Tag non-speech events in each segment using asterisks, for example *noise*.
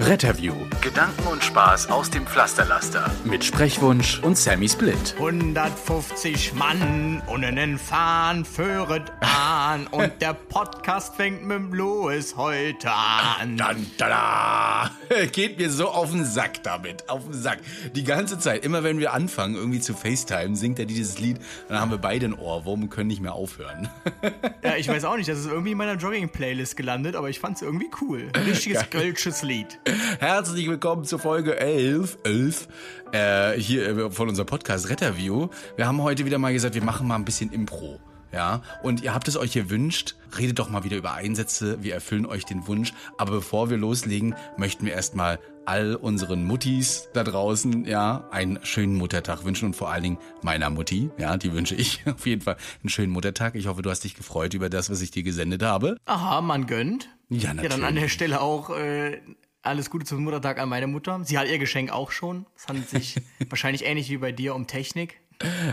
Retterview. Gedanken und Spaß aus dem Pflasterlaster. Mit Sprechwunsch und Sammy Split. 150 Mann und einen Fahnen führet an und der Podcast fängt mit dem Louis heute an. Dann, tada! *laughs* Geht mir so auf den Sack damit, auf den Sack. Die ganze Zeit, immer wenn wir anfangen, irgendwie zu FaceTime, singt er dieses Lied, dann haben wir beide einen Ohrwurm und können nicht mehr aufhören. *laughs* Ja, ich weiß auch nicht, das ist irgendwie in meiner Jogging-Playlist gelandet, aber ich fand's irgendwie cool. Ein richtiges *laughs* kölsches Lied. Herzlich willkommen zur Folge 11, 11 äh, hier äh, von unserem Podcast Retterview. Wir haben heute wieder mal gesagt, wir machen mal ein bisschen Impro. Ja, und ihr habt es euch gewünscht, redet doch mal wieder über Einsätze, wir erfüllen euch den Wunsch. Aber bevor wir loslegen, möchten wir erstmal all unseren Muttis da draußen, ja, einen schönen Muttertag wünschen und vor allen Dingen meiner Mutti, ja, die wünsche ich *laughs* auf jeden Fall einen schönen Muttertag. Ich hoffe, du hast dich gefreut über das, was ich dir gesendet habe. Aha, man gönnt. Ja, Ja, natürlich. dann an der Stelle auch äh, alles Gute zum Muttertag an meine Mutter. Sie hat ihr Geschenk auch schon. Es handelt sich *laughs* wahrscheinlich ähnlich wie bei dir um Technik.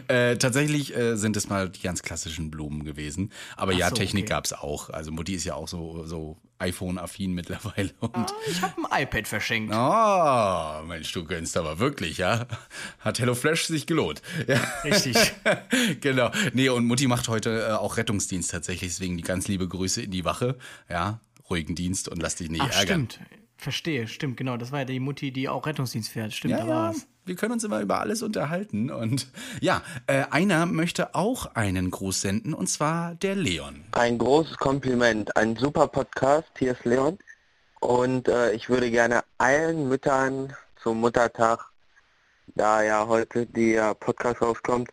Äh, tatsächlich äh, sind es mal die ganz klassischen Blumen gewesen. Aber ja, so, Technik okay. gab's auch. Also Mutti ist ja auch so, so iPhone-affin mittlerweile. Und Ah, ich habe ein iPad verschenkt. Oh, Mensch, du gönnst aber wirklich, ja? Hat HelloFlash sich gelohnt. Ja. Richtig. *laughs* genau. Nee, und Mutti macht heute äh, auch Rettungsdienst tatsächlich, deswegen die ganz liebe Grüße in die Wache. Ja, ruhigen Dienst und lass dich nicht Ach, ärgern. stimmt. Verstehe, stimmt, genau. Das war ja die Mutti, die auch Rettungsdienst fährt. Stimmt, Ja, da ja, war's. wir können uns immer über alles unterhalten. Und ja, äh, einer möchte auch einen Gruß senden, und zwar der Leon. Ein großes Kompliment, ein super Podcast, hier ist Leon. Und äh, ich würde gerne allen Müttern zum Muttertag, da ja heute der Podcast rauskommt,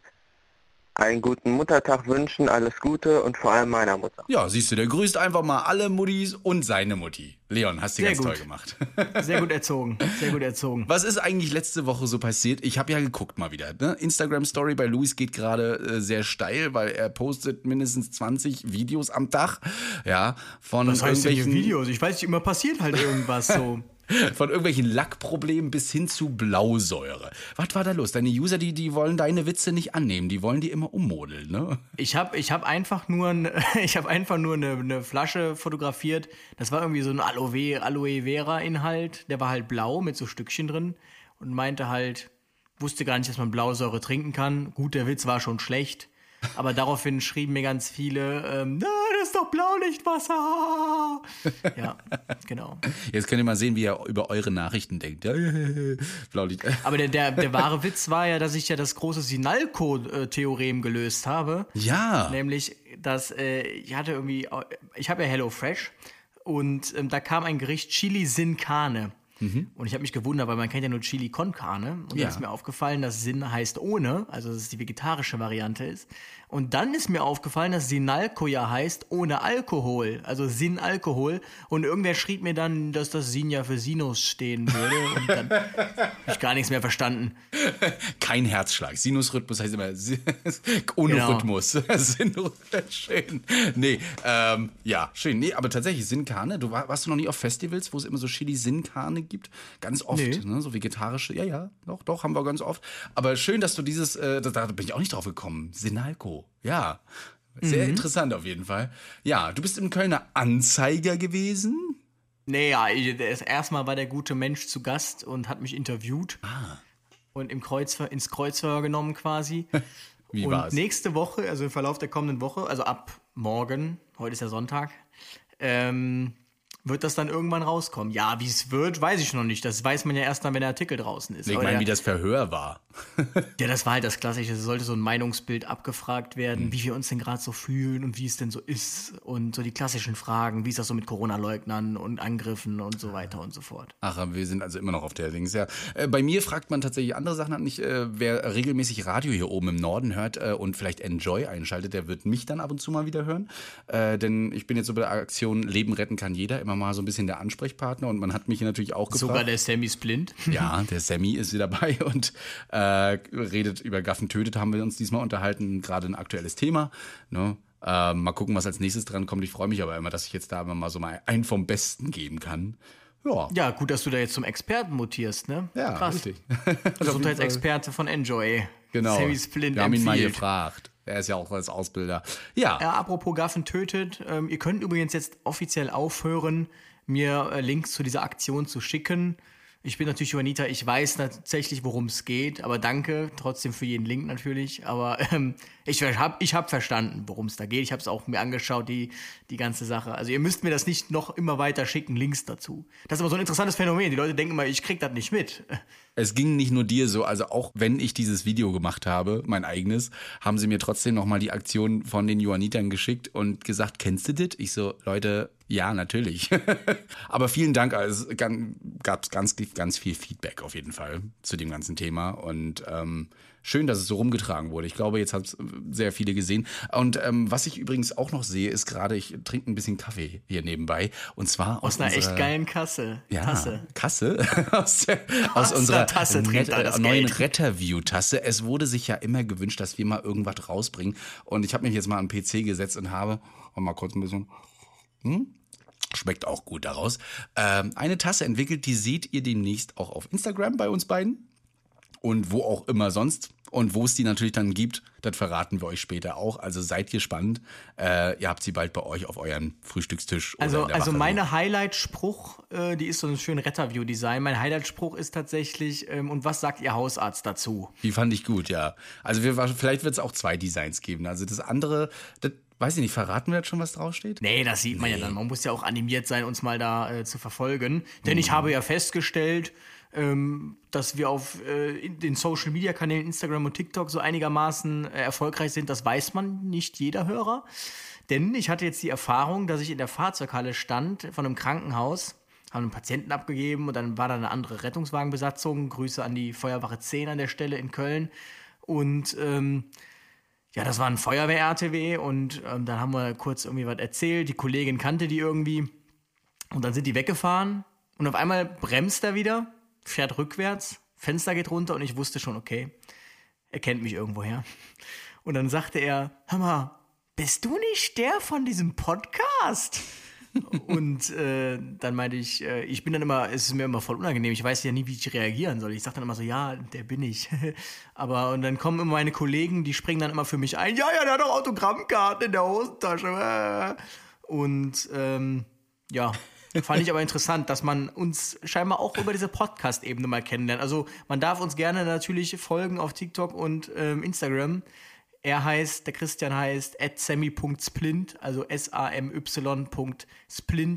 einen guten Muttertag wünschen, alles Gute und vor allem meiner Mutter. Ja, siehst du, der grüßt einfach mal alle Muttis und seine Mutti. Leon, hast du ganz gut. toll gemacht. *laughs* Sehr gut *laughs* erzogen. Sehr gut erzogen. Was ist eigentlich letzte Woche so passiert? Ich habe ja geguckt mal wieder. Ne? Instagram Story bei Luis geht gerade äh, sehr steil, weil er postet mindestens 20 Videos am Tag. Ja, von Was heißt denn hier irgendwelchen Videos? Ich weiß nicht, immer passiert halt irgendwas so. *laughs* von irgendwelchen Lackproblemen bis hin zu Blausäure. Was war da los? Deine User, die die wollen deine Witze nicht annehmen, die wollen die immer ummodeln, ne? Ich habe ich hab einfach nur, ein, *laughs* ich hab einfach nur eine, eine Flasche fotografiert. Das war irgendwie so ein Aloe, Aloe Vera Inhalt. Der war halt blau mit so Stückchen drin und meinte halt, wusste gar nicht, dass man Blausäure trinken kann. Gut, der Witz war schon schlecht. Aber daraufhin schrieben mir ganz viele, ähm, na, das ist doch Blaulichtwasser. *laughs* Ja, genau. Jetzt könnt ihr mal sehen, wie ihr über eure Nachrichten denkt. *laughs* Blaulicht. Aber der, der, der wahre Witz war ja, dass ich ja das große Sinalco-Theorem gelöst habe. Ja. Nämlich, dass äh, ich hatte irgendwie, ich habe ja Hello Fresh und ähm, da kam ein Gericht Chili Sin Carne. Und ich habe mich gewundert, weil man kennt ja nur Chili con Carne. Und Ja. dann ist mir aufgefallen, dass Sin heißt ohne, also dass es die vegetarische Variante ist. Und dann ist mir aufgefallen, dass Sinalco ja heißt ohne Alkohol, also Sin Alkohol. Und irgendwer schrieb mir dann, dass das Sin ja für Sinus stehen würde. Und dann habe ich gar nichts mehr verstanden. *laughs* Kein Herzschlag. Sinusrhythmus heißt immer *laughs* ohne Genau. Rhythmus. *laughs* Sinus, schön. Nee, ähm, ja, schön. Nee, aber tatsächlich, Sinkane, du war, warst du noch nie auf Festivals, wo es immer so Chili-Sinkane gibt? Ganz oft, Nee. ne? So vegetarische, ja, ja, doch, doch, haben wir ganz oft. Aber schön, dass du dieses, äh, da, da bin ich auch nicht drauf gekommen. Sinalco, ja. Sehr interessant auf jeden Fall. Ja, du bist im Kölner Anzeiger gewesen. Naja, erstmal war der gute Mensch zu Gast und hat mich interviewt. Und im Kreuzver ins Kreuzverhör genommen quasi. *laughs* Wie und war's? nächste Woche, also im Verlauf der kommenden Woche, also ab morgen, heute ist ja Sonntag, ähm, wird das dann irgendwann rauskommen. Ja, wie es wird, weiß ich noch nicht. Das weiß man ja erst dann, wenn der Artikel draußen ist. Ich meine, wie das Verhör war. *laughs* ja, das war halt das Klassische. Es sollte so ein Meinungsbild abgefragt werden, mhm. wie wir uns denn gerade so fühlen und wie es denn so ist. Und so die klassischen Fragen, wie ist das so mit Corona-Leugnern und Angriffen und so weiter und so fort. Ach, wir sind also immer noch auf der Links, ja. Äh, bei mir fragt man tatsächlich andere Sachen an. Ich, äh, wer regelmäßig Radio hier oben im Norden hört äh, und vielleicht Enjoy einschaltet, der wird mich dann ab und zu mal wieder hören. Äh, denn ich bin jetzt so bei der Aktion Leben retten kann jeder immer mal so ein bisschen der Ansprechpartner und man hat mich natürlich auch gefragt. Sogar der Sammy Splint. Ja, der Sammy ist wieder *laughs* dabei und äh, redet über Gaffen tötet, haben wir uns diesmal unterhalten, gerade ein aktuelles Thema. Ne? Äh, mal gucken, was als nächstes dran kommt. Ich freue mich aber immer, dass ich jetzt da immer mal so mal einen vom Besten geben kann. Ja. ja, gut, dass du da jetzt zum Experten mutierst, ne? Ja, Krass. richtig. *laughs* Gesundheitsexperte von Enjoy. Genau. Sammy Splint Wir haben ihn mal gefragt. Er ist ja auch als Ausbilder. Ja. ja apropos Gaffen tötet. Ähm, ihr könnt übrigens jetzt offiziell aufhören, mir äh, Links zu dieser Aktion zu schicken. Ich bin natürlich Juanita, ich weiß tatsächlich, worum es geht, aber danke trotzdem für jeden Link natürlich. Aber *laughs* ähm, ich habe ich hab verstanden, worum es da geht. Ich habe es auch mir angeschaut, die, die ganze Sache. Also ihr müsst mir das nicht noch immer weiter schicken, Links dazu. Das ist aber so ein interessantes Phänomen. Die Leute denken immer, ich krieg das nicht mit. *laughs* Es ging nicht nur dir so, also auch wenn ich dieses Video gemacht habe, mein eigenes, haben sie mir trotzdem nochmal die Aktion von den Johannitern geschickt und gesagt, kennst du das? Ich so, Leute, ja, natürlich. *laughs* Aber vielen Dank, also, es gab ganz, ganz viel Feedback auf jeden Fall zu dem ganzen Thema und ähm, schön, dass es so rumgetragen wurde. Ich glaube, jetzt hat es sehr viele gesehen. Und ähm, was ich übrigens auch noch sehe, ist gerade, ich trinke ein bisschen Kaffee hier nebenbei. Und zwar aus, aus einer echt geilen Kasse. Ja, Tasse. Kasse? *laughs* aus, der, aus unserer Tasse Net, äh, neuen Retterview-Tasse. Es wurde sich ja immer gewünscht, dass wir mal irgendwas rausbringen. Und ich habe mich jetzt mal an den PC gesetzt und habe, mal kurz ein bisschen. Hm? Schmeckt auch gut daraus. Ähm, eine Tasse entwickelt, die seht ihr demnächst auch auf Instagram bei uns beiden und wo auch immer sonst. Und wo es die natürlich dann gibt, das verraten wir euch später auch. Also seid gespannt. Äh, ihr habt sie bald bei euch auf eurem Frühstückstisch. Also, also meine Highlight-Spruch, äh, die ist so ein schön Retterview-Design. Mein Highlight-Spruch ist tatsächlich, ähm, und was sagt Ihr Hausarzt dazu? Die fand ich gut, ja. Also wir, vielleicht wird es auch zwei Designs geben. Also das andere, das Weiß ich nicht, verraten wir jetzt schon, was draufsteht? Nee, das sieht man nee. ja dann. Man muss ja auch animiert sein, uns mal da äh, zu verfolgen. Denn mhm. ich habe ja festgestellt, ähm, dass wir auf äh, den Social Media Kanälen Instagram und TikTok so einigermaßen äh, erfolgreich sind. Das weiß man nicht jeder Hörer. Denn ich hatte jetzt die Erfahrung, dass ich in der Fahrzeughalle stand von einem Krankenhaus, haben einen Patienten abgegeben und dann war da eine andere Rettungswagenbesatzung. Grüße an die Feuerwache 10 an der Stelle in Köln. Und ähm, ja, das war ein Feuerwehr-RTW und ähm, dann haben wir kurz irgendwie was erzählt. Die Kollegin kannte die irgendwie. Und dann sind die weggefahren und auf einmal bremst er wieder fährt rückwärts, Fenster geht runter und ich wusste schon, okay, er kennt mich irgendwoher. Und dann sagte er, hör mal, bist du nicht der von diesem Podcast? Und äh, dann meinte ich, äh, ich bin dann immer, es ist mir immer voll unangenehm, ich weiß ja nie, wie ich reagieren soll. Ich sage dann immer so, ja, der bin ich. *laughs* Aber und dann kommen immer meine Kollegen, die springen dann immer für mich ein, ja, ja, der hat doch Autogrammkarten in der Hosentasche. Und ähm, ja, Fand ich aber interessant, dass man uns scheinbar auch über diese Podcast-Ebene mal kennenlernt. Also man darf uns gerne natürlich folgen auf TikTok und ähm, Instagram. Er heißt, der Christian heißt sammy.splint, also S-A-M-Y.splint,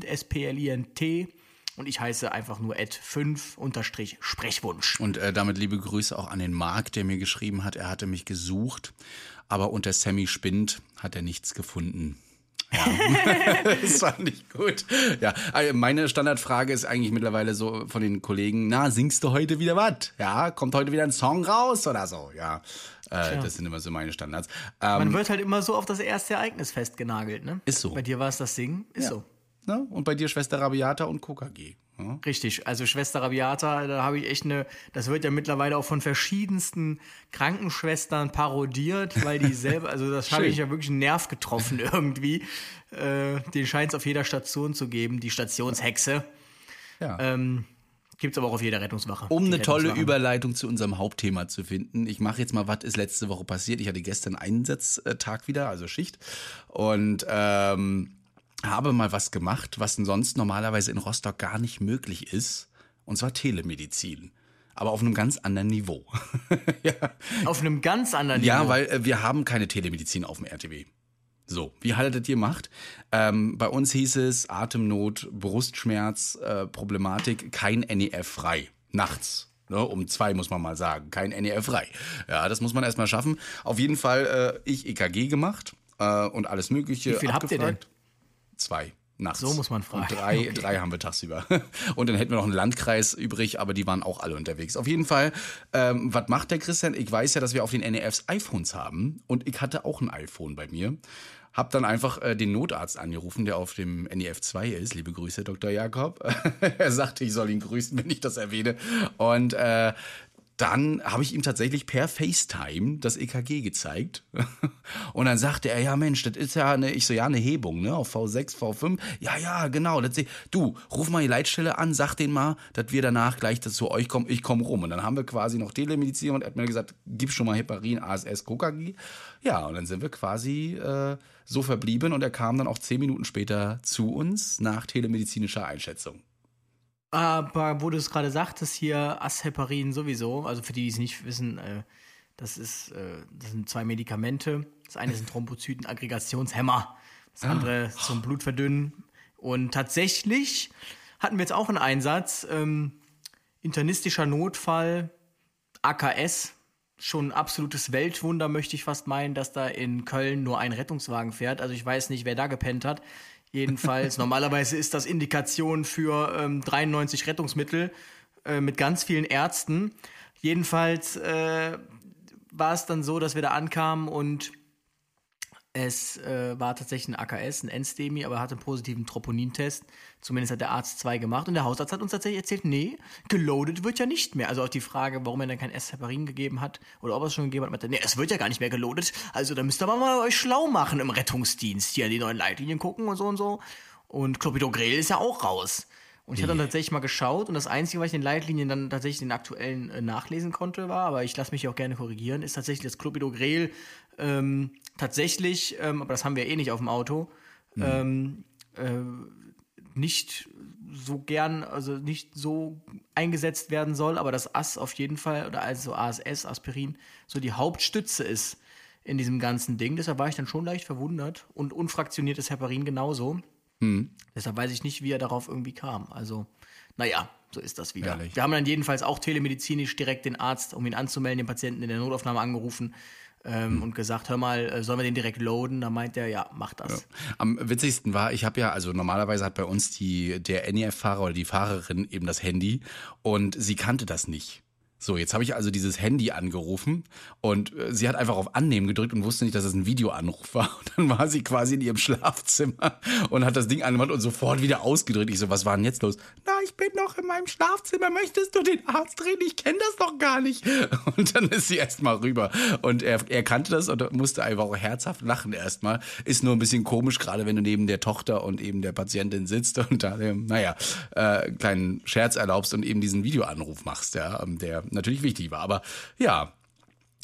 S-P-L-I-N-T. Und ich heiße einfach nur at 5 unterstrich Sprechwunsch. Und äh, damit liebe Grüße auch an den Marc, der mir geschrieben hat, er hatte mich gesucht, aber unter Sammy Spind hat er nichts gefunden. Ja, *laughs* das fand ich gut. Ja, also meine Standardfrage ist eigentlich mittlerweile so von den Kollegen, na, singst du heute wieder was? Ja, kommt heute wieder ein Song raus oder so? Ja, äh, das sind immer so meine Standards. Ähm, Man wird halt immer so auf das erste Ereignis festgenagelt, ne? Ist so. Bei dir war es das Singen, ist ja. so. Ne? Und bei dir Schwester Rabiata und KKG. Ja. Richtig, also Schwester Rabiata, da habe ich echt eine, das wird ja mittlerweile auch von verschiedensten Krankenschwestern parodiert, weil die *laughs* selber, also das habe ich ja wirklich einen Nerv getroffen *laughs* irgendwie. Äh, den scheint es auf jeder Station zu geben, die Stationshexe. Ja. Ähm, Gibt es aber auch auf jeder Rettungswache. Um eine tolle Überleitung zu unserem Hauptthema zu finden. Ich mache jetzt mal, was ist letzte Woche passiert. Ich hatte gestern Einsatztag wieder, also Schicht. Und ähm, habe mal was gemacht, was sonst normalerweise in Rostock gar nicht möglich ist. Und zwar Telemedizin. Aber auf einem ganz anderen Niveau. *laughs* ja. Auf einem ganz anderen Niveau? Ja, weil äh, wir haben keine Telemedizin auf dem RTW. So, wie haltet ihr Macht? Ähm, bei uns hieß es Atemnot, Brustschmerz, äh, Problematik, kein NEF frei. Nachts. Ne, um zwei muss man mal sagen. Kein NEF frei. Ja, das muss man erstmal schaffen. Auf jeden Fall äh, ich EKG gemacht äh, und alles Mögliche. Wie viel habt ihr denn? Zwei. Nachts. So muss man fragen. Und drei, okay. drei haben wir tagsüber. *laughs* Und dann hätten wir noch einen Landkreis übrig, aber die waren auch alle unterwegs. Auf jeden Fall, ähm, was macht der Christian? Ich weiß ja, dass wir auf den NEFs iPhones haben und ich hatte auch ein iPhone bei mir. Hab dann einfach äh, den Notarzt angerufen, der auf dem NEF 2 ist. Liebe Grüße, Dr. Jakob. *laughs* er sagte, ich soll ihn grüßen, wenn ich das erwähne. Und äh, dann habe ich ihm tatsächlich per FaceTime das EKG gezeigt. *laughs* Und dann sagte er, ja Mensch, das ist ja eine, ich so, ja, eine Hebung, ne, auf V6, V5. Ja, ja, genau. Das, du, ruf mal die Leitstelle an, sag denen mal, dass wir danach gleich zu euch kommen, ich komme rum. Und dann haben wir quasi noch Telemedizin und er hat mir gesagt, gib schon mal Heparin, ASS, KOKAG. Ja, und dann sind wir quasi äh, so verblieben und er kam dann auch zehn Minuten später zu uns nach telemedizinischer Einschätzung. Aber wo du es gerade sagtest, hier Asheparin sowieso, also für die, die es nicht wissen, äh, das, ist, äh, das sind zwei Medikamente. Das eine sind Thrombozytenaggregationshemmer, das ah. andere ah. zum Blutverdünnen. Und tatsächlich hatten wir jetzt auch einen Einsatz, ähm, internistischer Notfall, AKS, schon ein absolutes Weltwunder, möchte ich fast meinen, dass da in Köln nur ein Rettungswagen fährt. Also ich weiß nicht, wer da gepennt hat. Jedenfalls, normalerweise ist das Indikation für ähm, 93 Rettungsmittel äh, mit ganz vielen Ärzten. Jedenfalls äh, war es dann so, dass wir da ankamen und es äh, war tatsächlich ein AKS, ein Endstemi, aber er hatte einen positiven Troponintest. Zumindest hat der Arzt zwei gemacht. Und der Hausarzt hat uns tatsächlich erzählt, nee, geloadet wird ja nicht mehr. Also auch die Frage, warum er dann kein S-Heparin gegeben hat oder ob er es schon gegeben hat, meinte, nee, es wird ja gar nicht mehr geloadet. Also da müsst ihr mal euch schlau machen im Rettungsdienst. Hier die neuen Leitlinien gucken und so und so. Und Clopidogrel ist ja auch raus. Und ich habe dann tatsächlich mal geschaut und das Einzige, was ich in den Leitlinien dann tatsächlich den aktuellen äh, nachlesen konnte, war, aber ich lasse mich auch gerne korrigieren, ist tatsächlich das Clopidogrel ähm, tatsächlich, ähm, aber das haben wir eh nicht auf dem Auto, mhm. ähm, äh, nicht so gern, also nicht so eingesetzt werden soll, aber das AS auf jeden Fall, oder also ASS, Aspirin, so die Hauptstütze ist in diesem ganzen Ding. Deshalb war ich dann schon leicht verwundert und unfraktioniertes Heparin genauso. Mhm. Deshalb weiß ich nicht, wie er darauf irgendwie kam. Also, naja, so ist das wieder. Ehrlich. Wir haben dann jedenfalls auch telemedizinisch direkt den Arzt, um ihn anzumelden, den Patienten in der Notaufnahme angerufen ähm, mhm. und gesagt, hör mal, äh, sollen wir den direkt loaden? Da meint er, ja, mach das. Ja. Am witzigsten war, ich habe ja, also normalerweise hat bei uns die, der NEF-Fahrer oder die Fahrerin eben das Handy und sie kannte das nicht. So, jetzt habe ich also dieses Handy angerufen und äh, sie hat einfach auf Annehmen gedrückt und wusste nicht, dass es ein Videoanruf war. *laughs* Und dann war sie quasi in ihrem Schlafzimmer und hat das Ding angemacht und sofort wieder ausgedrückt. Ich so, was war denn jetzt los? Na, ich bin noch in meinem Schlafzimmer. Möchtest du den Arzt reden? Ich kenne das doch gar nicht. *laughs* Und dann ist sie erstmal rüber. Und er, er kannte das und musste einfach auch herzhaft lachen erstmal. Ist nur ein bisschen komisch, gerade wenn du neben der Tochter und eben der Patientin sitzt und da, naja, äh, kleinen Scherz erlaubst und eben diesen Videoanruf machst, ja, der natürlich wichtig war. Aber ja,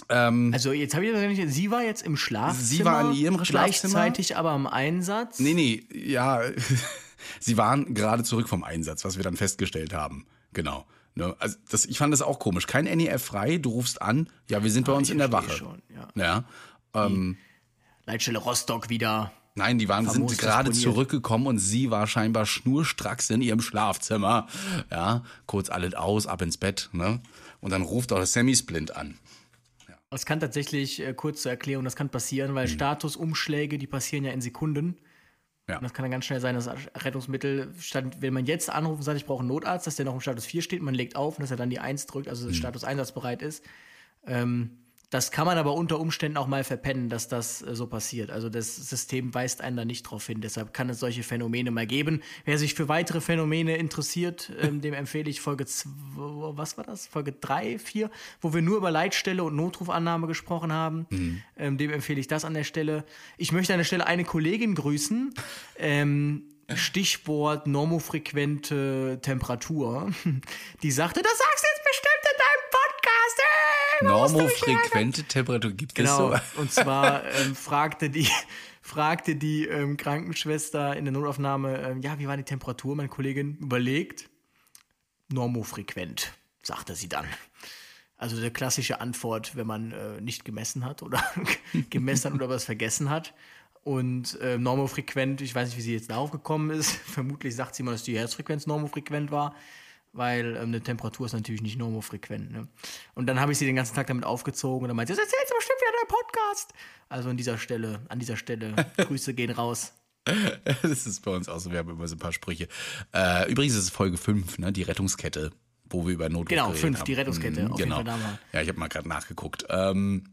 ähm, also jetzt habe ich das nicht. Sie war jetzt im Schlafzimmer. Sie war in ihrem Schlafzimmer. Gleichzeitig aber im Einsatz. Nee, nee, ja. *laughs* sie waren gerade zurück vom Einsatz, was wir dann festgestellt haben. Genau. Ne? Also das, ich fand das auch komisch. Kein NEF frei, du rufst an, ja, wir sind bei uns in der Wache. Schon, ja. ja ähm, Leitstelle Rostock wieder. Nein, die waren, sind gerade zurückgekommen und sie war scheinbar schnurstracks in ihrem Schlafzimmer. Ja, kurz alles aus, ab ins Bett, ne? Und dann ruft auch Sammy Splint an. Ja. Das kann tatsächlich, äh, kurz zur Erklärung, das kann passieren, weil mhm. Statusumschläge, die passieren ja in Sekunden. Ja. Und das kann dann ganz schnell sein, dass Rettungsmittel, statt, wenn man jetzt anruft und sagt, ich brauche einen Notarzt, dass der noch im Status 4 steht, man legt auf und dass er dann die 1 drückt, also das mhm. Status einsatzbereit ist. Ähm, das kann man aber unter Umständen auch mal verpennen, dass das äh, so passiert. Also das System weist einen da nicht drauf hin. Deshalb kann es solche Phänomene mal geben. Wer sich für weitere Phänomene interessiert, ähm, dem empfehle ich Folge zwei, was war das? Folge drei, vier, wo wir nur über Leitstelle und Notrufannahme gesprochen haben. Mhm. Ähm, dem empfehle ich das an der Stelle. Ich möchte an der Stelle eine Kollegin grüßen. Ähm, Stichwort normofrequente Temperatur. *laughs* Die sagte, das sagst du jetzt bestimmt in deinem Podcast. Ey! Normofrequente Temperatur gibt genau. es so. Und zwar *laughs* ähm, fragte die, *laughs* fragte die ähm, Krankenschwester in der Notaufnahme, ähm, ja, wie war die Temperatur? Meine Kollegin überlegt. Normofrequent, sagte sie dann. Also der klassische Antwort, wenn man äh, nicht gemessen hat oder *laughs* gemessen hat oder was vergessen hat. Und äh, normofrequent, ich weiß nicht, wie sie jetzt darauf gekommen ist. Vermutlich sagt sie mal, dass die Herzfrequenz normofrequent war. Weil ähm, eine Temperatur ist natürlich nicht normofrequent. Ne? Und dann habe ich sie den ganzen Tag damit aufgezogen und dann meinte sie, das erzählst du bestimmt wieder dein Podcast. Also an dieser Stelle, an dieser Stelle, *laughs* Grüße gehen raus. Das ist bei uns auch so, wir haben immer so ein paar Sprüche. Äh, übrigens ist es Folge 5, ne, die Rettungskette, wo wir über Notruf Genau, geredet 5, haben. die Rettungskette. Mhm, genau. Ja, ich habe mal gerade nachgeguckt. Ähm,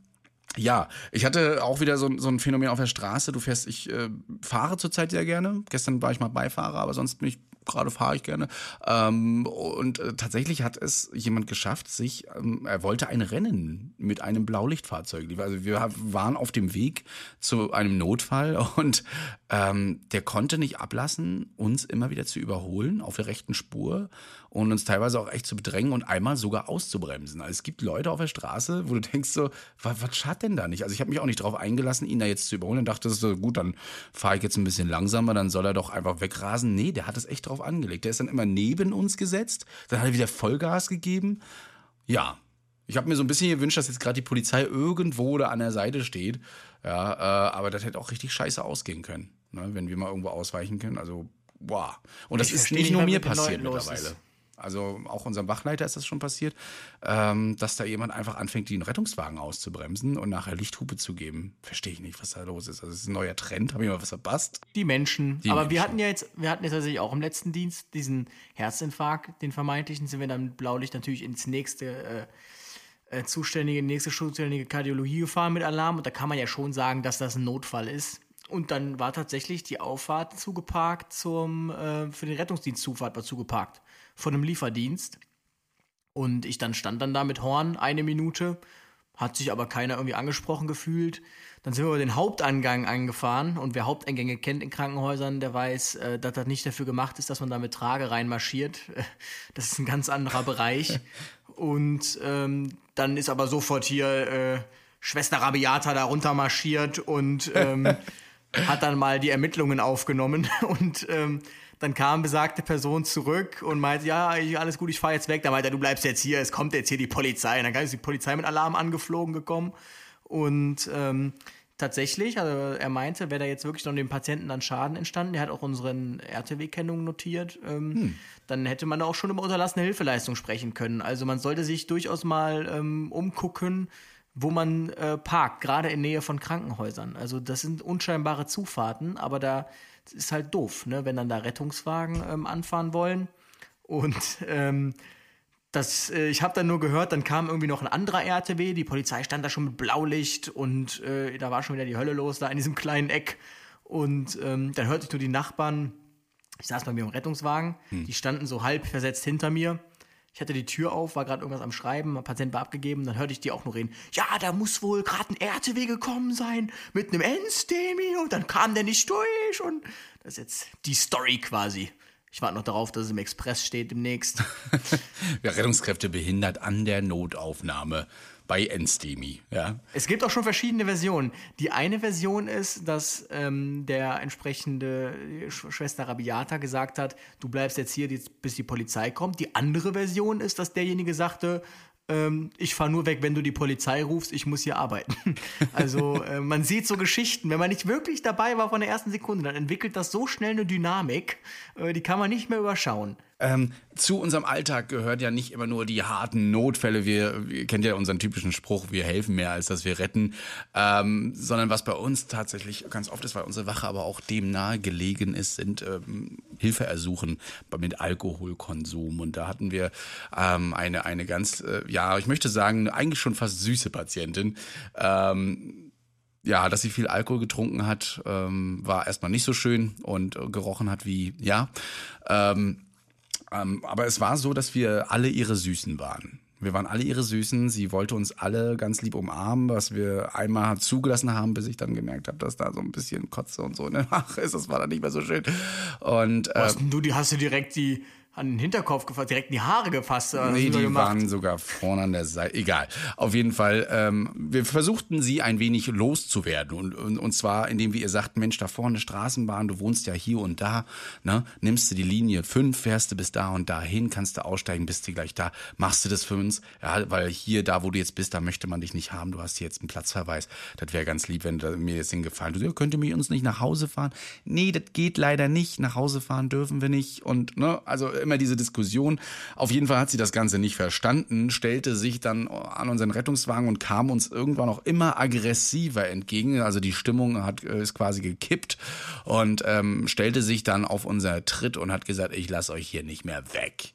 ja, ich hatte auch wieder so, so ein Phänomen auf der Straße. Du fährst, ich äh, fahre zurzeit sehr gerne. Gestern war ich mal Beifahrer, aber sonst bin ich gerade fahre ich gerne. Ähm, und äh, tatsächlich hat es jemand geschafft, sich, ähm, er wollte ein Rennen mit einem Blaulichtfahrzeug. Also wir waren auf dem Weg zu einem Notfall *laughs* und ähm, der konnte nicht ablassen, uns immer wieder zu überholen auf der rechten Spur und uns teilweise auch echt zu bedrängen und einmal sogar auszubremsen. Also es gibt Leute auf der Straße, wo du denkst so, was, was schadet denn da nicht? Also ich habe mich auch nicht darauf eingelassen, ihn da jetzt zu überholen und dachte, so, gut, dann fahre ich jetzt ein bisschen langsamer, dann soll er doch einfach wegrasen. Nee, der hat es echt drauf angelegt. Der ist dann immer neben uns gesetzt, dann hat er wieder Vollgas gegeben. Ja, ich habe mir so ein bisschen gewünscht, dass jetzt gerade die Polizei irgendwo da an der Seite steht. Ja, äh, aber das hätte auch richtig scheiße ausgehen können, ne, wenn wir mal irgendwo ausweichen können. Also, boah. Und das Ich ist nicht nur mir passiert mittlerweile. ist. Also auch unserem Wachleiter ist das schon passiert, ähm, dass da jemand einfach anfängt, den Rettungswagen auszubremsen und nachher Lichthupe zu geben. Verstehe ich nicht, was da los ist. Also das ist ein neuer Trend. Habe ich mal was verpasst? Die Menschen. Die Aber Menschen. wir hatten ja jetzt, wir hatten jetzt tatsächlich auch im letzten Dienst diesen Herzinfarkt, den vermeintlichen, sind wir dann mit Blaulicht natürlich ins nächste äh, äh, zuständige, nächste zuständige Kardiologie gefahren mit Alarm. Und da kann man ja schon sagen, dass das ein Notfall ist. Und dann war tatsächlich die Auffahrt zugeparkt zum, äh, für den Rettungsdienst Zufahrt war zugeparkt. Von einem Lieferdienst. Und ich dann stand dann da mit Horn eine Minute, hat sich aber keiner irgendwie angesprochen gefühlt. Dann sind wir über den Hauptangang angefahren und wer Haupteingänge kennt in Krankenhäusern, der weiß, äh, dass das nicht dafür gemacht ist, dass man da mit Trage reinmarschiert. *laughs* Das ist ein ganz anderer Bereich. Und ähm, dann ist aber sofort hier äh, Schwester Rabiata da runter marschiert und ähm, *laughs* hat dann mal die Ermittlungen aufgenommen *laughs* und ähm, dann kam besagte Person zurück und meinte, ja, alles gut, ich fahre jetzt weg. Da meinte er, du bleibst jetzt hier, es kommt jetzt hier die Polizei. Und dann ist die Polizei mit Alarm angeflogen gekommen und ähm, tatsächlich, also er meinte, wäre da jetzt wirklich noch dem Patienten dann Schaden entstanden, der hat auch unseren RTW-Kennungen notiert, ähm, dann hätte man da auch schon über unterlassene Hilfeleistung sprechen können. Also man sollte sich durchaus mal ähm, umgucken, wo man äh, parkt, gerade in Nähe von Krankenhäusern. Also das sind unscheinbare Zufahrten, aber da ist halt doof, ne? wenn dann da Rettungswagen ähm, anfahren wollen. Und ähm, das, äh, ich habe dann nur gehört, dann kam irgendwie noch ein anderer RTW, die Polizei stand da schon mit Blaulicht und äh, da war schon wieder die Hölle los, da in diesem kleinen Eck. Und ähm, dann hörte ich nur die Nachbarn, ich saß bei mir im Rettungswagen, die standen so halb versetzt hinter mir. Ich hatte die Tür auf, war gerade irgendwas am Schreiben, ein Patient war abgegeben, dann hörte ich die auch nur reden. Ja, da muss wohl gerade ein RTW gekommen sein mit einem Endstemi und dann kam der nicht durch und das ist jetzt die Story quasi. Ich warte noch darauf, dass es im Express steht demnächst. *laughs* Ja, Rettungskräfte behindert an der Notaufnahme bei Enstemi. Ja. Es gibt auch schon verschiedene Versionen. Die eine Version ist, dass ähm, der entsprechende Sch Schwester Rabiata gesagt hat, du bleibst jetzt hier, bis die Polizei kommt. Die andere Version ist, dass derjenige sagte, ähm, ich fahre nur weg, wenn du die Polizei rufst, ich muss hier arbeiten. *laughs* Also äh, man sieht so Geschichten, wenn man nicht wirklich dabei war von der ersten Sekunde, dann entwickelt das so schnell eine Dynamik, äh, die kann man nicht mehr überschauen. Ähm, zu unserem Alltag gehört ja nicht immer nur die harten Notfälle. Wir, ihr kennt ja unseren typischen Spruch, wir helfen mehr, als dass wir retten. Ähm, sondern was bei uns tatsächlich ganz oft ist, weil unsere Wache aber auch dem nahe gelegen ist, sind ähm, Hilfeersuchen mit Alkoholkonsum. Und da hatten wir ähm, eine, eine ganz, äh, ja, ich möchte sagen, eigentlich schon fast süße Patientin. Ähm, ja, dass sie viel Alkohol getrunken hat, ähm, war erstmal nicht so schön und äh, gerochen hat wie, ja. Ähm, ähm, aber es war so, dass wir alle ihre Süßen waren. Wir waren alle ihre Süßen. Sie wollte uns alle ganz lieb umarmen, was wir einmal zugelassen haben, bis ich dann gemerkt habe, dass da so ein bisschen Kotze und so in der Mache ist. Das war dann nicht mehr so schön. Und äh, denn du, die hast du direkt die an den Hinterkopf gefasst, direkt in die Haare gefasst? oder Nee, du die gemacht? waren sogar vorne an der Seite. Egal. Auf jeden Fall, ähm, wir versuchten sie ein wenig loszuwerden. Und, und, und zwar, indem wir ihr sagten, Mensch, da vorne Straßenbahn, du wohnst ja hier und da, ne? Nimmst du die Linie 5, fährst du bis da und dahin, kannst du aussteigen, bist du gleich da, machst du das für uns. Ja, weil hier, da wo du jetzt bist, da möchte man dich nicht haben, du hast hier jetzt einen Platzverweis. Das wäre ganz lieb, wenn du mir jetzt den Gefallen tust. Ja, könnt ihr mir uns nicht nach Hause fahren? Nee, das geht leider nicht. Nach Hause fahren dürfen wir nicht. Und, ne, also immer diese Diskussion. Auf jeden Fall hat sie das Ganze nicht verstanden, stellte sich dann an unseren Rettungswagen und kam uns irgendwann auch immer aggressiver entgegen. Also die Stimmung hat äh, ist quasi gekippt und ähm, stellte sich dann auf unser Tritt und hat gesagt, ich lasse euch hier nicht mehr weg.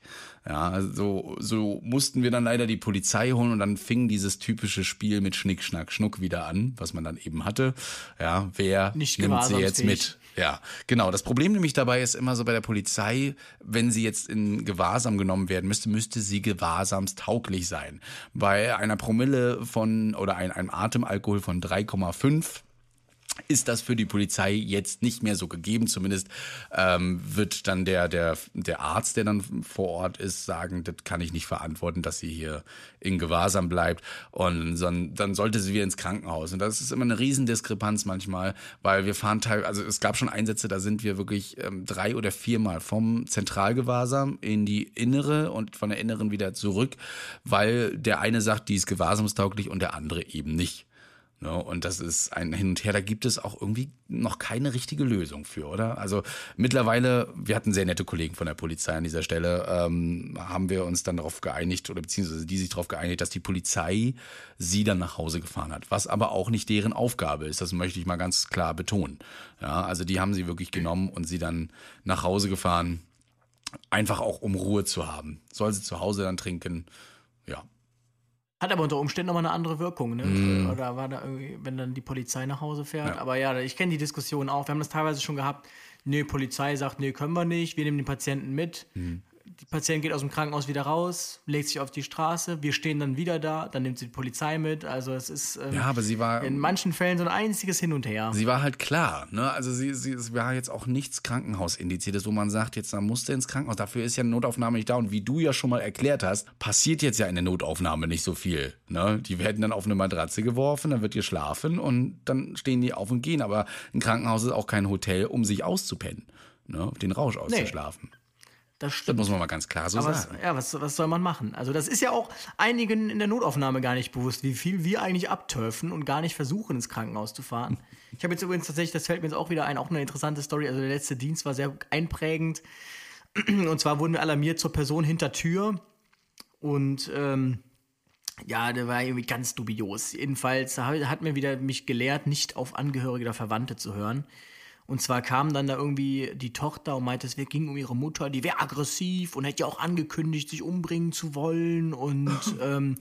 Ja, also so mussten wir dann leider die Polizei holen und dann fing dieses typische Spiel mit Schnick, Schnack, Schnuck wieder an, was man dann eben hatte. Ja, wer Nicht nimmt sie jetzt mit? Ja, genau. Das Problem nämlich dabei ist immer so bei der Polizei, wenn sie jetzt in Gewahrsam genommen werden müsste, müsste sie gewahrsamstauglich sein. Bei einer Promille von oder ein, einem Atemalkohol von 3,5 ist das für die Polizei jetzt nicht mehr so gegeben. Zumindest ähm, wird dann der, der, der Arzt, der dann vor Ort ist, sagen, das kann ich nicht verantworten, dass sie hier in Gewahrsam bleibt. Und son, dann sollte sie wieder ins Krankenhaus. Und das ist immer eine Riesendiskrepanz manchmal, weil wir fahren teil, also es gab schon Einsätze, da sind wir wirklich ähm, drei oder viermal vom Zentralgewahrsam in die innere und von der inneren wieder zurück, weil der eine sagt, die ist gewahrsamstauglich und der andere eben nicht. Ne, und das ist ein Hin und Her, da gibt es auch irgendwie noch keine richtige Lösung für, oder? Also mittlerweile, wir hatten sehr nette Kollegen von der Polizei an dieser Stelle, ähm, haben wir uns dann darauf geeinigt, oder beziehungsweise die sich darauf geeinigt, dass die Polizei sie dann nach Hause gefahren hat. Was aber auch nicht deren Aufgabe ist, das möchte ich mal ganz klar betonen. Ja, also die haben sie wirklich genommen und sie dann nach Hause gefahren, einfach auch um Ruhe zu haben. Soll sie zu Hause dann trinken. Hat aber unter Umständen nochmal eine andere Wirkung, ne? Mhm. Oder war da irgendwie, wenn dann die Polizei nach Hause fährt. Ja. Aber ja, ich kenne die Diskussion auch. Wir haben das teilweise schon gehabt. Nee, Polizei sagt, nee, können wir nicht. Wir nehmen den Patienten mit. Mhm. Die Patient geht aus dem Krankenhaus wieder raus, legt sich auf die Straße. Wir stehen dann wieder da. Dann nimmt sie die Polizei mit. Also es ist ähm, Ja, aber sie war in manchen Fällen so ein einziges Hin und Her. Sie war halt klar, ne? Also sie, sie es war jetzt auch nichts Krankenhausindiziertes, wo man sagt, jetzt da musst du ins Krankenhaus. Dafür ist ja eine Notaufnahme nicht da. Und wie du ja schon mal erklärt hast, passiert jetzt ja in der Notaufnahme nicht so viel. Ne? Die werden dann auf eine Matratze geworfen, dann wird geschlafen und dann stehen die auf und gehen. Aber ein Krankenhaus ist auch kein Hotel, um sich auszupennen, ne? Den Rausch auszuschlafen. Das Das stimmt. muss man mal ganz klar so Aber was, sagen. ja, was, was soll man machen? Also das ist ja auch einigen in der Notaufnahme gar nicht bewusst, wie viel wir eigentlich abtörfen und gar nicht versuchen, ins Krankenhaus zu fahren. Ich habe jetzt übrigens tatsächlich, das fällt mir jetzt auch wieder ein, auch eine interessante Story. Also der letzte Dienst war sehr einprägend. *clears throat* Und zwar wurden wir alarmiert zur Person hinter Tür. Und ähm, ja, der war irgendwie ganz dubios. Jedenfalls hat mir wieder mich gelehrt, nicht auf Angehörige oder Verwandte zu hören. Und zwar kam dann da irgendwie die Tochter und meinte, es ging um ihre Mutter, die wäre aggressiv und hätte ja auch angekündigt, sich umbringen zu wollen. Und *laughs* ähm,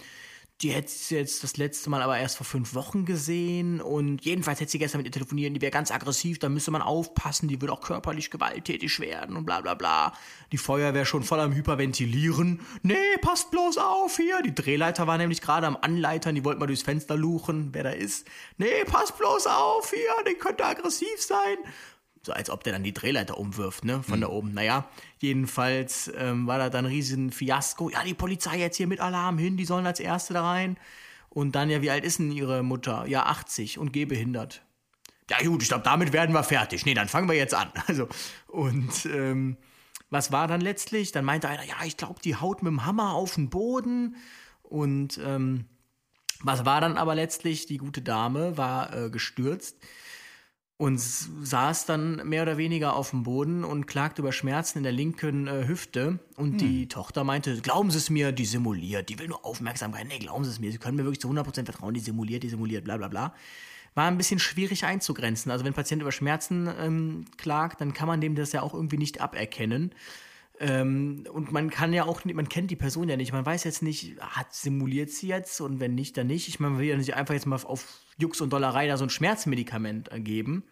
die hätte sie jetzt das letzte Mal aber erst vor fünf Wochen gesehen. Und jedenfalls hätte sie gestern mit ihr telefoniert, die wäre ganz aggressiv, da müsste man aufpassen, die würde auch körperlich gewalttätig werden und bla bla bla. Die Feuerwehr schon voll am Hyperventilieren. Nee, passt bloß auf hier. Die Drehleiter war nämlich gerade am Anleitern, die wollten mal durchs Fenster luchen, wer da ist. Nee, passt bloß auf hier, der könnte aggressiv sein. So als ob der dann die Drehleiter umwirft, ne, von da oben. Naja, jedenfalls ähm, war da dann ein riesen Fiasko. Ja, die Polizei jetzt hier mit Alarm hin, die sollen als Erste da rein. Und dann, ja, wie alt ist denn ihre Mutter? Ja, 80 und gehbehindert. Ja gut, ich glaube, damit werden wir fertig. Nee, dann fangen wir jetzt an. *laughs* Also, und ähm, was war dann letztlich? Dann meinte einer, ja, ich glaube, die haut mit dem Hammer auf den Boden. Und ähm, was war dann aber letztlich? Die gute Dame war äh, gestürzt und saß dann mehr oder weniger auf dem Boden und klagte über Schmerzen in der linken äh, Hüfte. Und die Tochter meinte, glauben Sie es mir, die simuliert, die will nur Aufmerksamkeit. Nee, glauben Sie es mir, Sie können mir wirklich zu 100% vertrauen, die simuliert, die simuliert, bla bla bla. War ein bisschen schwierig einzugrenzen. Also wenn ein Patient über Schmerzen ähm, klagt, dann kann man dem das ja auch irgendwie nicht aberkennen. Ähm, und man kann ja auch, man kennt die Person ja nicht. Man weiß jetzt nicht, hat simuliert sie jetzt und wenn nicht, dann nicht. Ich meine, man will ja nicht einfach jetzt mal auf Jux und Dollerei da so ein Schmerzmedikament geben.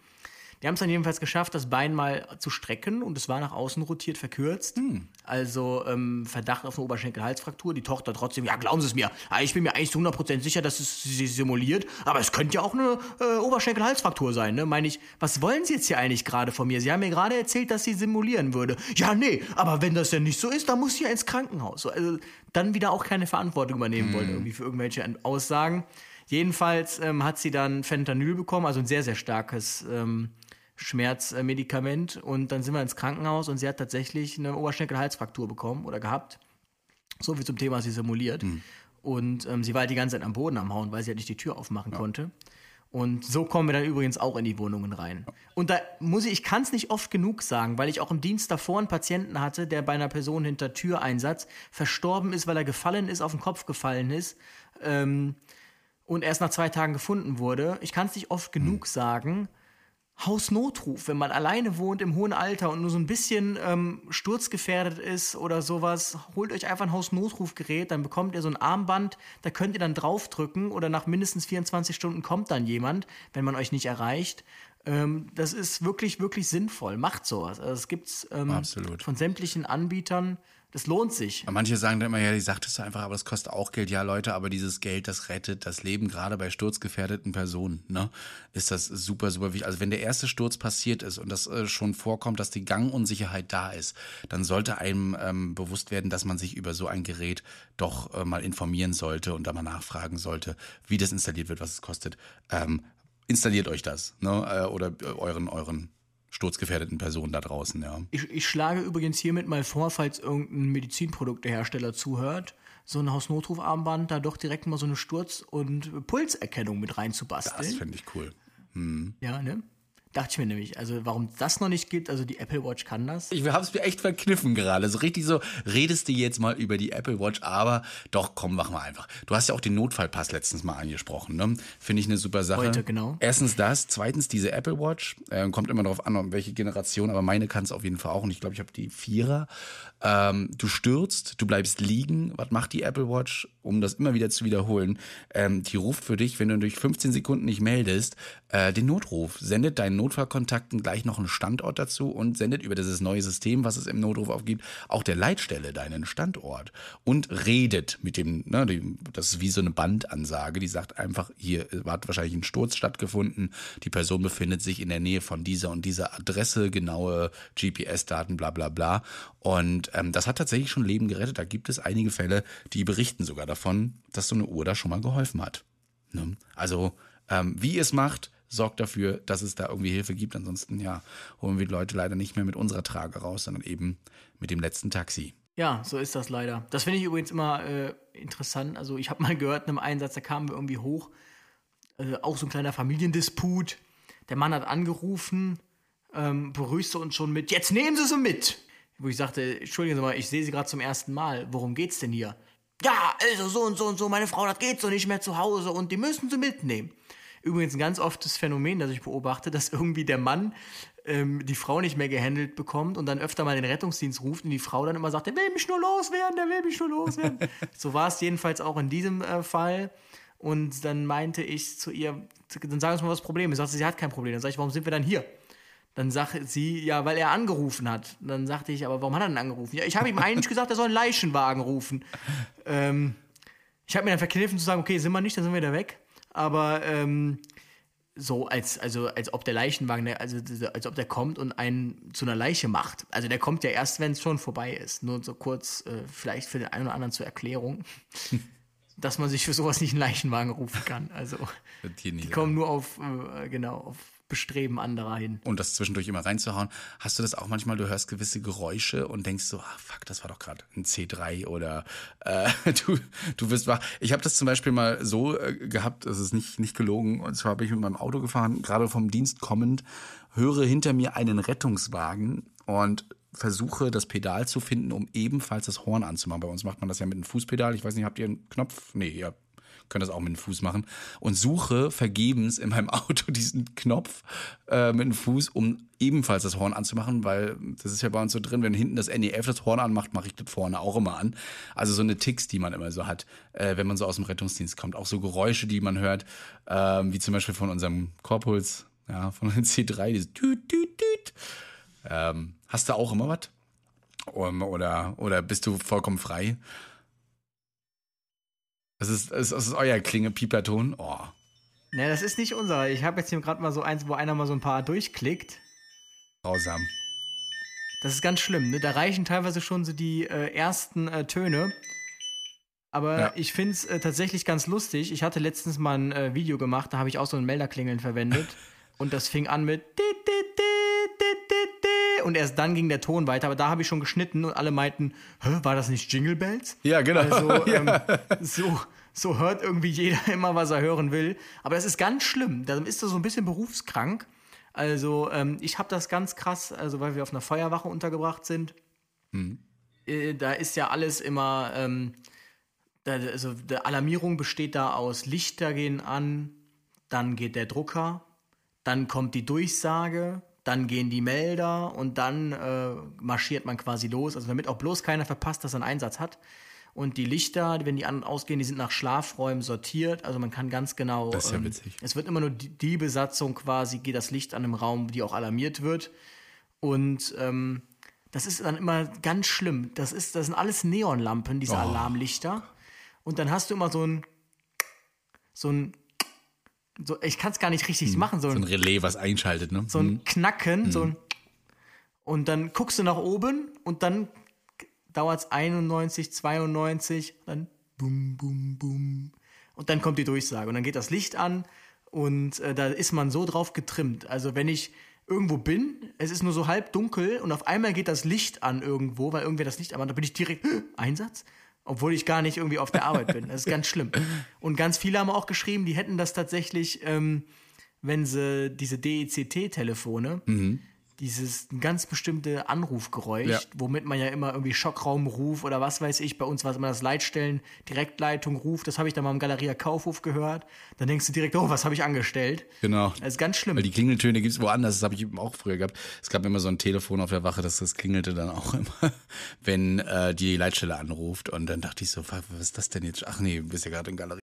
Die haben es dann jedenfalls geschafft, das Bein mal zu strecken und es war nach außen rotiert verkürzt. Also ähm, Verdacht auf eine Oberschenkel-Halsfraktur. Die Tochter trotzdem, ja, glauben Sie es mir, ja, ich bin mir eigentlich zu 100% sicher, dass es sie simuliert, aber es könnte ja auch eine äh, Oberschenkel-Halsfraktur sein. Ne? Meine ich, was wollen Sie jetzt hier eigentlich gerade von mir? Sie haben mir gerade erzählt, dass sie simulieren würde. Ja, nee, aber wenn das ja nicht so ist, dann muss sie ja ins Krankenhaus. So, Also dann wieder auch keine Verantwortung übernehmen wollen, irgendwie für irgendwelche Aussagen. Jedenfalls ähm, hat sie dann Fentanyl bekommen, also ein sehr, sehr starkes ähm, Schmerzmedikament. Und dann sind wir ins Krankenhaus und sie hat tatsächlich eine Oberschenkel-Halsfraktur bekommen oder gehabt. So wie zum Thema, sie simuliert. Und ähm, sie war halt die ganze Zeit am Boden am Hauen, weil sie halt nicht die Tür aufmachen konnte. Und so kommen wir dann übrigens auch in die Wohnungen rein. Und da muss ich, ich kann es nicht oft genug sagen, weil ich auch im Dienst davor einen Patienten hatte, der bei einer Person hinter Türeinsatz verstorben ist, weil er gefallen ist, auf den Kopf gefallen ist ähm, und erst nach zwei Tagen gefunden wurde. Ich kann es nicht oft genug hm. sagen. Hausnotruf, wenn man alleine wohnt im hohen Alter und nur so ein bisschen ähm, sturzgefährdet ist oder sowas, holt euch einfach ein Hausnotrufgerät, dann bekommt ihr so ein Armband, da könnt ihr dann draufdrücken oder nach mindestens 24 Stunden kommt dann jemand, wenn man euch nicht erreicht. Ähm, das ist wirklich, wirklich sinnvoll. Macht sowas. Also es gibt ähm, von sämtlichen Anbietern das lohnt sich. Manche sagen dann immer, ja, die sagt es einfach, aber das kostet auch Geld. Ja, Leute, aber dieses Geld, das rettet das Leben, gerade bei sturzgefährdeten Personen, ne? Ist das super, super wichtig. Also wenn der erste Sturz passiert ist und das äh, schon vorkommt, dass die Gangunsicherheit da ist, dann sollte einem ähm, bewusst werden, dass man sich über so ein Gerät doch äh, mal informieren sollte und da mal nachfragen sollte, wie das installiert wird, was es kostet. Ähm, installiert euch das, ne? Äh, oder äh, euren, euren sturzgefährdeten Personen da draußen, ja. Ich, ich schlage übrigens hiermit mal vor, falls irgendein Medizinproduktehersteller zuhört, so ein Hausnotrufarmband da doch direkt mal so eine Sturz- und Pulserkennung mit reinzubasteln. Das finde ich cool. Hm. Ja, ne? Dachte ich mir nämlich, also warum das noch nicht gibt, also die Apple Watch kann das. Ich habe es mir echt verkniffen gerade. So richtig so, redest du jetzt mal über die Apple Watch, aber doch, komm, mach mal einfach. Du hast ja auch den Notfallpass letztens mal angesprochen, ne? Finde ich eine super Sache. Heute, genau. Erstens das, zweitens diese Apple Watch. Äh, kommt immer darauf an, um welche Generation, aber meine kann es auf jeden Fall auch. Und ich glaube, ich habe die Vierer. Ähm, du stürzt, du bleibst liegen. Was macht die Apple Watch, um das immer wieder zu wiederholen? Ähm, die ruft für dich, wenn du durch 15 Sekunden nicht meldest, äh, den Notruf, sendet deinen Notfallkontakten gleich noch einen Standort dazu und sendet über dieses neue System, was es im Notruf aufgibt, auch der Leitstelle deinen Standort und redet mit dem, ne, die, das ist wie so eine Bandansage, die sagt einfach, hier hat wahrscheinlich ein Sturz stattgefunden, die Person befindet sich in der Nähe von dieser und dieser Adresse, genaue GPS-Daten, bla bla bla. Und ähm, das hat tatsächlich schon Leben gerettet. Da gibt es einige Fälle, die berichten sogar davon, dass so eine Uhr da schon mal geholfen hat. Ne? Also ähm, wie ihr es macht, sorgt dafür, dass es da irgendwie Hilfe gibt. Ansonsten, ja, holen wir die Leute leider nicht mehr mit unserer Trage raus, sondern eben mit dem letzten Taxi. Ja, so ist das leider. Das finde ich übrigens immer äh, interessant. Also ich habe mal gehört in einem Einsatz, da kamen wir irgendwie hoch, äh, auch so ein kleiner Familiendisput. Der Mann hat angerufen, ähm, begrüßte uns schon mit, jetzt nehmen Sie sie mit. Wo ich sagte, entschuldigen Sie mal, ich sehe Sie gerade zum ersten Mal. Worum geht's denn hier? Ja, also so und so und so, meine Frau, das geht so nicht mehr zu Hause und die müssen Sie mitnehmen. Übrigens ein ganz oftes Phänomen, das ich beobachte, dass irgendwie der Mann ähm, die Frau nicht mehr gehandelt bekommt und dann öfter mal den Rettungsdienst ruft und die Frau dann immer sagt, der will mich nur loswerden, der will mich nur loswerden. *laughs* so war es jedenfalls auch in diesem äh, Fall. Und dann meinte ich zu ihr, dann sag uns mal, was das Problem ist. Sagte, sie hat kein Problem. Dann sage ich, warum sind wir dann hier? Dann sagt sie, ja, weil er angerufen hat. Dann sagte ich, aber warum hat er denn angerufen? Ja, ich habe ihm eigentlich gesagt, er soll einen Leichenwagen rufen. *laughs* Ähm, ich habe mir dann verkniffen zu sagen, okay, sind wir nicht, dann sind wir wieder weg aber ähm, so als, also, als ob der Leichenwagen, also als ob der kommt und einen zu einer Leiche macht. Also der kommt ja erst, wenn es schon vorbei ist. Nur so kurz, äh, vielleicht für den einen oder anderen zur Erklärung, *laughs* dass man sich für sowas nicht einen Leichenwagen rufen kann. Also die kommen nur auf, äh, genau, auf Bestreben anderer hin. Und das zwischendurch immer reinzuhauen. Hast du das auch manchmal, du hörst gewisse Geräusche und denkst so, ah, fuck, das war doch gerade ein C3 oder äh, *laughs* du, du wirst wach. Ich habe das zum Beispiel mal so äh, gehabt, es ist nicht, nicht gelogen. Und zwar bin ich mit meinem Auto gefahren, gerade vom Dienst kommend, höre hinter mir einen Rettungswagen und versuche das Pedal zu finden, um ebenfalls das Horn anzumachen. Bei uns macht man das ja mit einem Fußpedal. Ich weiß nicht, habt ihr einen Knopf? Nee, ihr können das auch mit dem Fuß machen, und suche vergebens in meinem *laughs* Auto diesen Knopf äh, mit dem Fuß, um ebenfalls das Horn anzumachen, weil das ist ja bei uns so drin, wenn hinten das NEF das Horn anmacht, mache ich das vorne auch immer an. Also so eine Ticks, die man immer so hat, äh, wenn man so aus dem Rettungsdienst kommt. Auch so Geräusche, die man hört, äh, wie zum Beispiel von unserem Korpuls, ja, von *laughs* den C3, dieses Tüt, Tüt, Tüt. Ähm, hast du auch immer was? Oder, oder bist du vollkommen frei? Das ist, das ist euer Klinge-Pieperton. Oh. Ne, das ist nicht unser. Ich habe jetzt hier gerade mal so eins, wo einer mal so ein paar durchklickt. Grausam. Das ist ganz schlimm, ne? Da reichen teilweise schon so die äh, ersten äh, Töne. Aber ja. ich finde es äh, tatsächlich ganz lustig. Ich hatte letztens mal ein äh, Video gemacht, da habe ich auch so ein Melderklingeln verwendet. *laughs* und das fing an mit und erst dann ging der Ton weiter. Aber da habe ich schon geschnitten und alle meinten, Hä, war das nicht Jingle Bells? Ja, genau. Also *laughs* ähm, so, so hört irgendwie jeder *laughs* immer, was er hören will. Aber das ist ganz schlimm. Da ist er so ein bisschen berufskrank. Also ähm, ich habe das ganz krass, also weil wir auf einer Feuerwache untergebracht sind. Äh, da ist ja alles immer, ähm, da, also die Alarmierung besteht da aus Lichter gehen an, dann geht der Drucker, dann kommt die Durchsage, dann gehen die Melder und dann äh, marschiert man quasi los. Also damit auch bloß keiner verpasst, dass er einen Einsatz hat. Und die Lichter, wenn die an und ausgehen, die sind nach Schlafräumen sortiert. Also man kann ganz genau. Das ist ja witzig. Es wird immer nur die, die Besatzung quasi, geht das Licht an einem Raum, die auch alarmiert wird. Und ähm, das ist dann immer ganz schlimm. Das, ist, das sind alles Neonlampen, diese Alarmlichter. Und dann hast du immer so ein, so ein, so, ich kann es gar nicht richtig machen, so So ein ein, Relais, was einschaltet, ne? so ein Knacken, so ein, und dann guckst du nach oben und dann dauert es 91, 92, dann bum, bum, bum. Und dann kommt die Durchsage und dann geht das Licht an und äh, da ist man so drauf getrimmt. Also wenn ich irgendwo bin, es ist nur so halb dunkel und auf einmal geht das Licht an irgendwo, weil irgendwer das Licht anmacht, dann bin ich direkt "Hä, Einsatz, obwohl ich gar nicht irgendwie auf der Arbeit bin. Das ist ganz schlimm. Und ganz viele haben auch geschrieben, die hätten das tatsächlich, ähm, wenn sie diese DECT-Telefone, dieses ganz bestimmte Anrufgeräusch, Ja. womit man ja immer irgendwie Schockraumruf oder was weiß ich, bei uns war es immer das Leitstellen, Direktleitung, Ruf, das habe ich dann mal im Galeria Kaufhof gehört. Dann denkst du direkt, oh, was habe ich angestellt? Genau. Das ist ganz schlimm. Weil die Klingeltöne gibt's woanders, das habe ich eben auch früher gehabt. Es gab immer so ein Telefon auf der Wache, das, das klingelte dann auch *laughs* immer, wenn äh, die Leitstelle anruft. Und dann dachte ich so, was was ist das denn jetzt? Ach nee, du bist ja gerade in Galerie.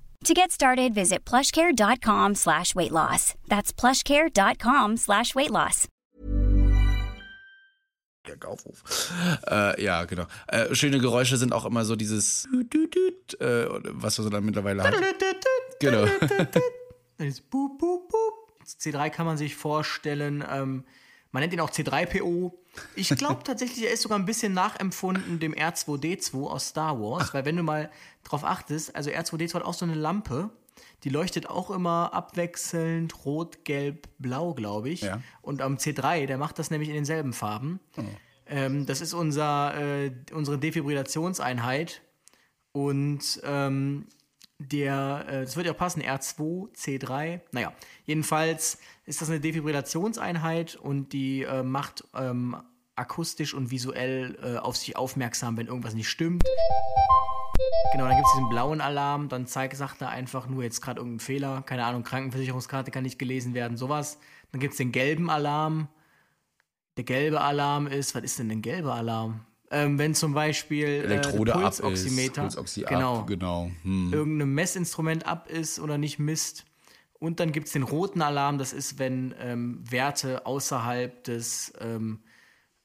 To get started, visit plushcare.com slash weight loss. That's plushcare.com slash weight loss. Der Kaufhof. Äh, ja, genau. Äh, schöne Geräusche sind auch immer so dieses, äh, was wir so dann mittlerweile haben. Genau. *laughs* Dieses Boop, boop, boop. C3 kann man sich vorstellen, ähm, man nennt ihn auch C3PO. Ich glaube tatsächlich, er ist sogar ein bisschen nachempfunden dem R2D2 aus Star Wars, weil wenn du mal drauf achtest, also R2D2 hat auch so eine Lampe, die leuchtet auch immer abwechselnd rot, gelb, blau, glaube ich. Ja. Und am C3, der macht das nämlich in denselben Farben. Ähm, das ist unser, äh, unsere Defibrillationseinheit. Und ähm, der, äh, das wird ja auch passen, R2, C3. Naja, jedenfalls ist das eine Defibrillationseinheit und die äh, macht ähm, akustisch und visuell äh, auf sich aufmerksam, wenn irgendwas nicht stimmt. Genau, dann gibt es diesen blauen Alarm, dann zeigt, sagt er einfach nur jetzt gerade irgendeinen Fehler, keine Ahnung, Krankenversicherungskarte kann nicht gelesen werden, sowas. Dann gibt es den gelben Alarm. Der gelbe Alarm ist, was ist denn ein gelber Alarm? Ähm, wenn zum Beispiel Elektrode äh, ab ist. Pulsoximeter, genau, ab, genau. Hm. irgendein Messinstrument ab ist oder nicht misst. Und dann gibt es den roten Alarm, das ist, wenn ähm, Werte außerhalb des ähm,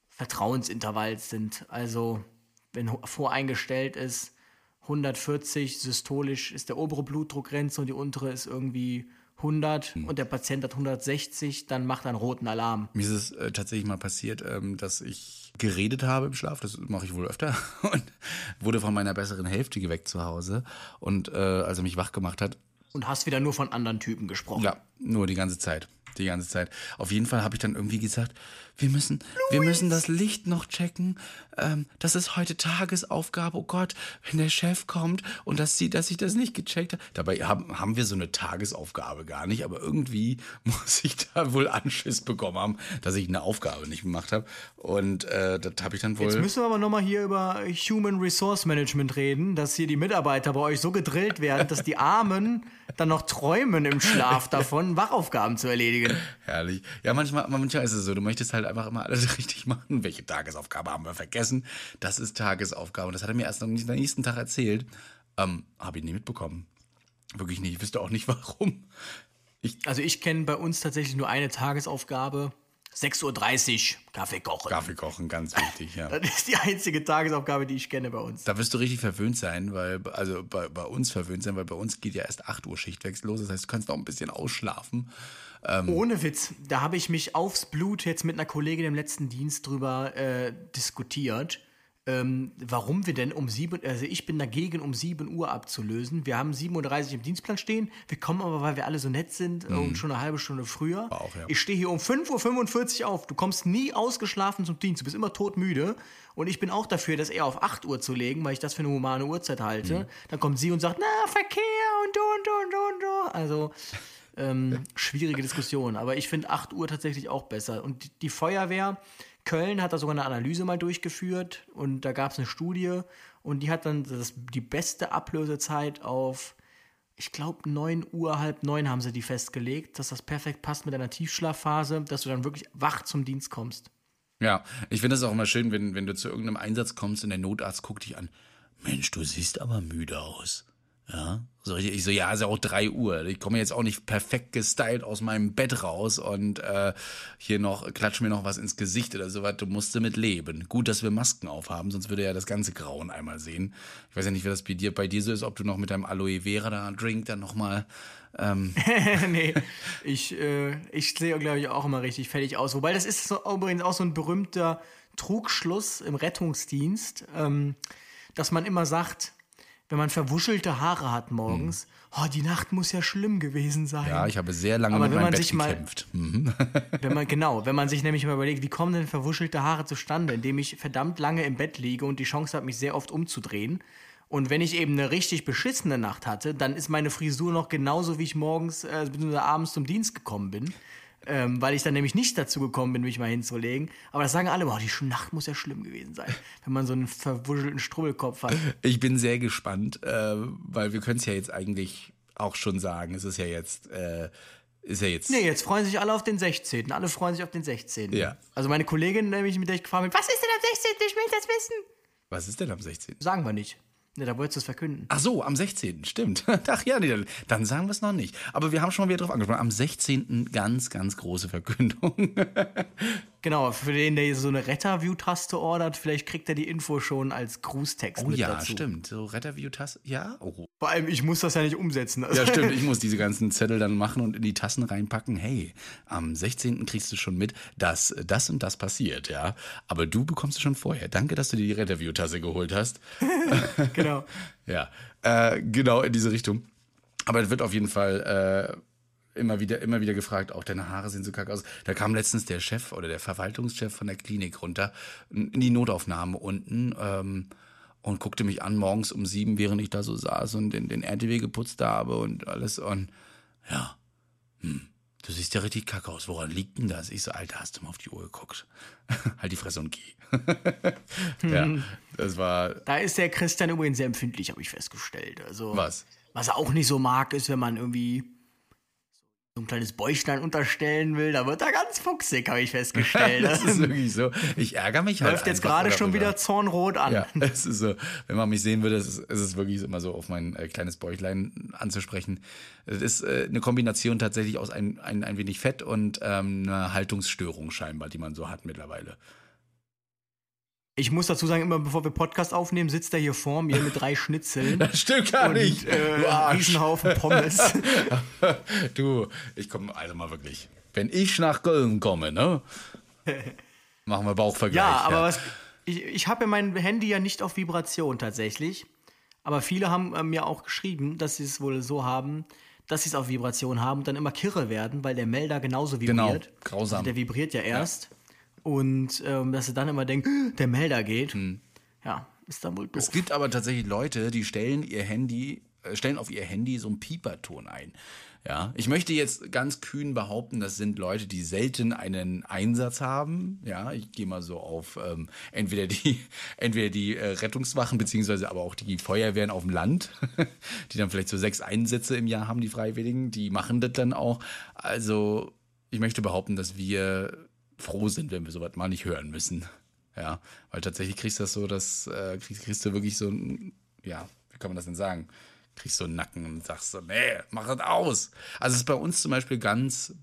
Vertrauensintervalls sind. Also wenn voreingestellt ist, 140 systolisch ist der obere Blutdruckgrenze und die untere ist irgendwie 100 und der Patient hat 160, dann macht er einen roten Alarm. Mir ist es äh, tatsächlich mal passiert, ähm, dass ich geredet habe im Schlaf, das mache ich wohl öfter, *laughs* und wurde von meiner besseren Hälfte geweckt zu Hause. Und äh, als er mich wach gemacht hat, Und hast wieder nur von anderen Typen gesprochen. ja, nur die ganze Zeit. Die ganze Zeit. Auf jeden Fall habe ich dann irgendwie gesagt, wir müssen, wir müssen das Licht noch checken. Ähm, das ist heute Tagesaufgabe. Oh Gott, wenn der Chef kommt und das sieht, dass ich das nicht gecheckt habe. Dabei haben, haben wir so eine Tagesaufgabe gar nicht, aber irgendwie *laughs* muss ich da wohl Anschiss bekommen haben, dass ich eine Aufgabe nicht gemacht habe. Und äh, das habe ich dann wohl. Jetzt müssen wir aber nochmal hier über Human Resource Management reden, dass hier die Mitarbeiter bei euch so gedrillt werden, dass die Armen dann noch träumen im Schlaf *laughs* davon, Wachaufgaben zu erledigen. Herrlich. Ja, manchmal, manchmal ist es so. Du möchtest halt einfach immer alles *laughs* richtig machen. Welche Tagesaufgabe haben wir vergessen? Das ist Tagesaufgabe. Und das hat er mir erst am nächsten Tag erzählt. Ähm, Habe ich nie mitbekommen. Wirklich nicht. Ich wüsste auch nicht *laughs* warum. Also ich kenne bei uns tatsächlich nur eine Tagesaufgabe. 6.30 Uhr Kaffee kochen. Kaffee kochen, ganz wichtig, ja. *laughs* Das ist die einzige Tagesaufgabe, die ich kenne bei uns. Da wirst du richtig verwöhnt sein, weil, also bei, bei uns verwöhnt sein, weil bei uns geht ja erst 8 Uhr Schichtwechsel los. Das heißt, du kannst noch ein bisschen ausschlafen. Ähm, Ohne Witz, da habe ich mich aufs Blut jetzt mit einer Kollegin im letzten Dienst drüber äh, diskutiert ähm, warum wir denn um sieben, also ich bin dagegen, um 7 Uhr abzulösen. Wir haben 7.30 Uhr im Dienstplan stehen. Wir kommen aber, weil wir alle so nett sind, mhm. und schon eine halbe Stunde früher. Auch, ja. Ich stehe hier um 5.45 Uhr auf. Du kommst nie ausgeschlafen zum Dienst. Du bist immer todmüde. Und ich bin auch dafür, das eher auf 8 Uhr zu legen, weil ich das für eine humane Uhrzeit halte. Mhm. Dann kommt sie und sagt, na, Verkehr und du und du und du und du. Also, ähm, schwierige Diskussion. Aber ich finde 8 Uhr tatsächlich auch besser. Und die, die Feuerwehr, Köln hat da sogar eine Analyse mal durchgeführt und da gab es eine Studie und die hat dann das, die beste Ablösezeit auf, ich glaube, 9 Uhr, halb neun haben sie die festgelegt, dass das perfekt passt mit einer Tiefschlafphase, dass du dann wirklich wach zum Dienst kommst. Ja, ich finde es auch immer schön, wenn, wenn du zu irgendeinem Einsatz kommst und der Notarzt guckt dich an. Mensch, du siehst aber müde aus. So. Ich so, ja, ist ja auch drei Uhr. Ich komme jetzt auch nicht perfekt gestylt aus meinem Bett raus und äh, hier noch, klatsch mir noch was ins Gesicht oder sowas. Du musst damit leben. Gut, dass wir Masken aufhaben, sonst würde ja das ganze Grauen einmal sehen. Ich weiß ja nicht, wie das bei dir, bei dir so ist, ob du noch mit deinem Aloe Vera da Drink dann nochmal. Ähm. *laughs* nee, ich, äh, ich sehe, glaube ich, auch immer richtig fertig aus. Wobei das ist so, übrigens auch so ein berühmter Trugschluss im Rettungsdienst, ähm, dass man immer sagt, wenn man verwuschelte Haare hat morgens, hm. oh, die Nacht muss ja schlimm gewesen sein. Ja, ich habe sehr lange Aber mit meinem Bett gekämpft. Mal, *laughs* wenn man, genau, wenn man sich nämlich mal überlegt, wie kommen denn verwuschelte Haare zustande, indem ich verdammt lange im Bett liege und die Chance habe, mich sehr oft umzudrehen. Und wenn ich eben eine richtig beschissene Nacht hatte, dann ist meine Frisur noch genauso, wie ich morgens äh, bzw. abends zum Dienst gekommen bin ähm, weil ich dann nämlich nicht dazu gekommen bin, mich mal hinzulegen. Aber das sagen alle, boah, die Nacht muss ja schlimm gewesen sein, *laughs* wenn man so einen verwuschelten Strubbelkopf hat. Ich bin sehr gespannt, äh, weil wir können es ja jetzt eigentlich auch schon sagen. Es ist ja jetzt. Äh, ist ja jetzt. Nee, jetzt freuen sich alle auf den 16. Alle freuen sich auf den 16. Ja. Also meine Kollegin, nämlich, mit der ich gefragt habe, was ist denn am 16.? Ich will das wissen. Was ist denn am 16.? Sagen wir nicht. Ne, da wolltest du es verkünden. Ach so, am 16. Stimmt. *laughs* Ach ja, nee, dann sagen wir es noch nicht. Aber wir haben schon mal wieder drauf angesprochen. Am 16. ganz, ganz große Verkündung. *laughs* Genau, für den, der so eine Retterview-Taste ordert, vielleicht kriegt er die Info schon als Grußtext oh, mit ja, dazu. stimmt. So Retterview-Taste, ja. Oh. Vor allem, ich muss das ja nicht umsetzen. Also. Ja, *laughs* stimmt. Ich muss diese ganzen Zettel dann machen und in die Tassen reinpacken. Hey, am 16. kriegst du schon mit, dass das und das passiert, ja. Aber du bekommst es schon vorher. Danke, dass du dir die Retterview-Tasse geholt hast. *laughs* genau. *laughs* ja, äh, genau in diese Richtung. Aber es wird auf jeden Fall äh, immer wieder, immer wieder gefragt, auch deine Haare sehen so kacke aus. Da kam letztens der Chef oder der Verwaltungschef von der Klinik runter in die Notaufnahme unten ähm, und guckte mich an morgens um sieben, während ich da so saß und den, den RTW geputzt habe und alles. Und ja, hm, du siehst ja richtig kacke aus. Woran liegt denn das? Ich so, Alter, hast du mal auf die Uhr geguckt? *laughs* halt die Fresse und geh. *laughs* ja, das war. Da ist der Christian übrigens sehr empfindlich, habe ich festgestellt. Also, was? Was er auch nicht so mag, ist, wenn man irgendwie so ein kleines Bäuchlein unterstellen will, da wird er ganz fuchsig, habe ich festgestellt. *laughs* das ist wirklich so. Ich ärgere mich halt. Läuft jetzt gerade schon wieder zornrot an. Ja, *laughs* es ist so. Wenn man mich sehen würde, ist es, ist es wirklich immer so, auf mein äh, kleines Bäuchlein anzusprechen. Es ist äh, eine Kombination tatsächlich aus ein, ein, ein wenig Fett und ähm, einer Haltungsstörung scheinbar, die man so hat mittlerweile. Ich muss dazu sagen, immer bevor wir Podcast aufnehmen, sitzt er hier vor mir mit drei Schnitzeln. *laughs* Das stimmt gar und, nicht. Äh, du Arsch. Riesenhaufen Pommes. *laughs* du, ich komme also mal wirklich. Wenn ich nach Köln komme, ne? *laughs* Machen wir Bauchvergleich. Ja, aber ja. was. Ich, ich habe ja mein Handy ja nicht auf Vibration tatsächlich. Aber viele haben äh, mir auch geschrieben, dass sie es wohl so haben, dass sie es auf Vibration haben und dann immer kirre werden, weil der Melder genauso vibriert. Genau, grausam. Also der vibriert ja erst. Ja und ähm, dass sie dann immer denkt, der Melder geht. Hm. Ja, ist dann wohl doof. Es gibt aber tatsächlich Leute, die stellen ihr Handy, äh, stellen auf ihr Handy so einen Pieperton ein. Ja, ich möchte jetzt ganz kühn behaupten, das sind Leute, die selten einen Einsatz haben. Ja, ich gehe mal so auf ähm, entweder die, *laughs* entweder die äh, Rettungswachen beziehungsweise aber auch die Feuerwehren auf dem Land, *laughs* die dann vielleicht so sechs Einsätze im Jahr haben, die Freiwilligen, die machen das dann auch. Also ich möchte behaupten, dass wir froh sind, wenn wir sowas mal nicht hören müssen. Ja, weil tatsächlich kriegst du das so, dass äh, kriegst, kriegst du wirklich so ein, ja, wie kann man das denn sagen? Kriegst so einen Nacken und sagst so, nee, mach das aus. Also es ist bei uns zum Beispiel ganz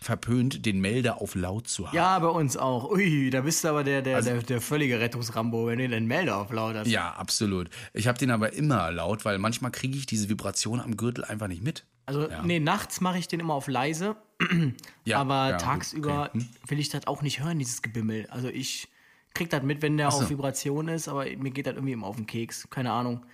verpönt, den Melder auf laut zu haben. Ja, bei uns auch. Ui, da bist du aber der, der, Also- der, der völlige Rettungsrambo, wenn du den Melder auf laut hast. Ja, absolut. Ich habe den aber immer laut, weil manchmal kriege ich diese Vibration am Gürtel einfach nicht mit. Also, Ja. nee, nachts mache ich den immer auf leise. *clears throat* Ja, aber ja, tagsüber okay. Hm. will ich das auch nicht hören, dieses Gebimmel. Also ich krieg das mit, wenn der so. auf Vibration ist, aber mir geht das irgendwie immer auf den Keks. Keine Ahnung.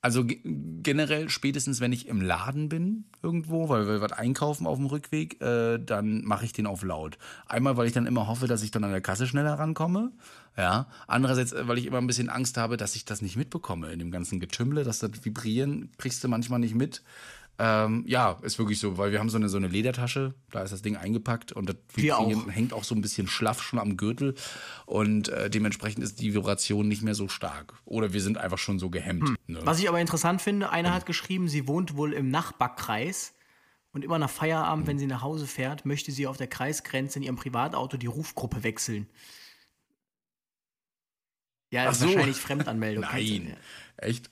Also ge- generell spätestens, wenn ich im Laden bin irgendwo, weil wir was einkaufen auf dem Rückweg, äh, dann mache ich den auf laut. Einmal, weil ich dann immer hoffe, dass ich dann an der Kasse schneller rankomme. Ja. Andererseits, äh, weil ich immer ein bisschen Angst habe, dass ich das nicht mitbekomme in dem ganzen Getümmle, dass das Vibrieren kriegst du manchmal nicht mit. Ähm, ja, ist wirklich so, weil wir haben so eine, so eine Ledertasche, da ist das Ding eingepackt und das auch. hängt auch so ein bisschen schlaff schon am Gürtel und äh, dementsprechend ist die Vibration nicht mehr so stark. Oder wir sind einfach schon so gehemmt. Ne? Was ich aber interessant finde, einer hat geschrieben, sie wohnt wohl im Nachbarkreis und immer nach Feierabend, wenn sie nach Hause fährt, möchte sie auf der Kreisgrenze in ihrem Privatauto die Rufgruppe wechseln. Ja, ist so. wahrscheinlich Fremdanmeldung. *laughs* Nein. Echt?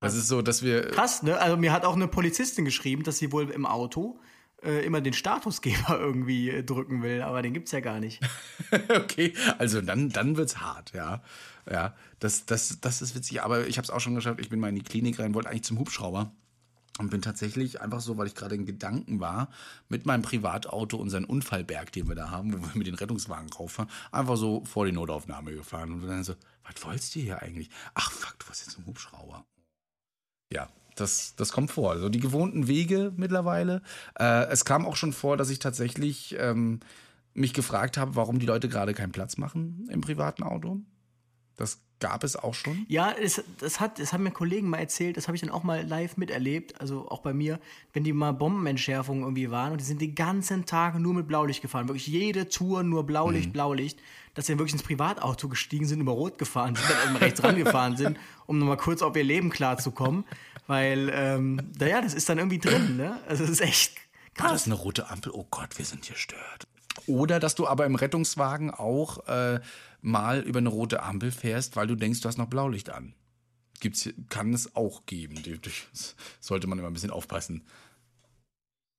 Das ist so, dass wir. Krass, ne? Also mir hat auch eine Polizistin geschrieben, dass sie wohl im Auto äh, immer den Statusgeber *laughs* irgendwie äh, drücken will, aber den gibt's ja gar nicht. *laughs* okay, also dann, dann wird's hart, ja. Ja, das, das, das ist witzig. Aber ich habe es auch schon geschafft. Ich bin mal in die Klinik rein, wollte eigentlich zum Hubschrauber. Und bin tatsächlich einfach so, weil ich gerade in Gedanken war, mit meinem Privatauto unseren Unfallberg, den wir da haben, wo wir mit den Rettungswagen rauffahren, einfach so vor die Notaufnahme gefahren. Und dann so, was wolltest du hier eigentlich? Ach fuck, du warst jetzt im Hubschrauber. Ja, das, das kommt vor. Also die gewohnten Wege mittlerweile. Äh, es kam auch schon vor, dass ich tatsächlich ähm, mich gefragt habe, warum die Leute gerade keinen Platz machen im privaten Auto. Das gab es auch schon. Ja, es, das, hat, das haben mir Kollegen mal erzählt, das habe ich dann auch mal live miterlebt, also auch bei mir, wenn die mal Bombenentschärfungen irgendwie waren und die sind den ganzen Tag nur mit Blaulicht gefahren, wirklich jede Tour nur Blaulicht, Blaulicht, dass sie dann wirklich ins Privatauto gestiegen sind, über Rot gefahren sind, dann eben rechts rangefahren sind, um nochmal kurz auf ihr Leben klarzukommen, weil, ähm, naja, das ist dann irgendwie drin, ne? Also das ist echt War das eine rote Ampel? Oh Gott, wir sind hier stört. Oder dass du aber im Rettungswagen auch äh, mal über eine rote Ampel fährst, weil du denkst, du hast noch Blaulicht an. Gibt's, kann es auch geben. Sollte man immer ein bisschen aufpassen.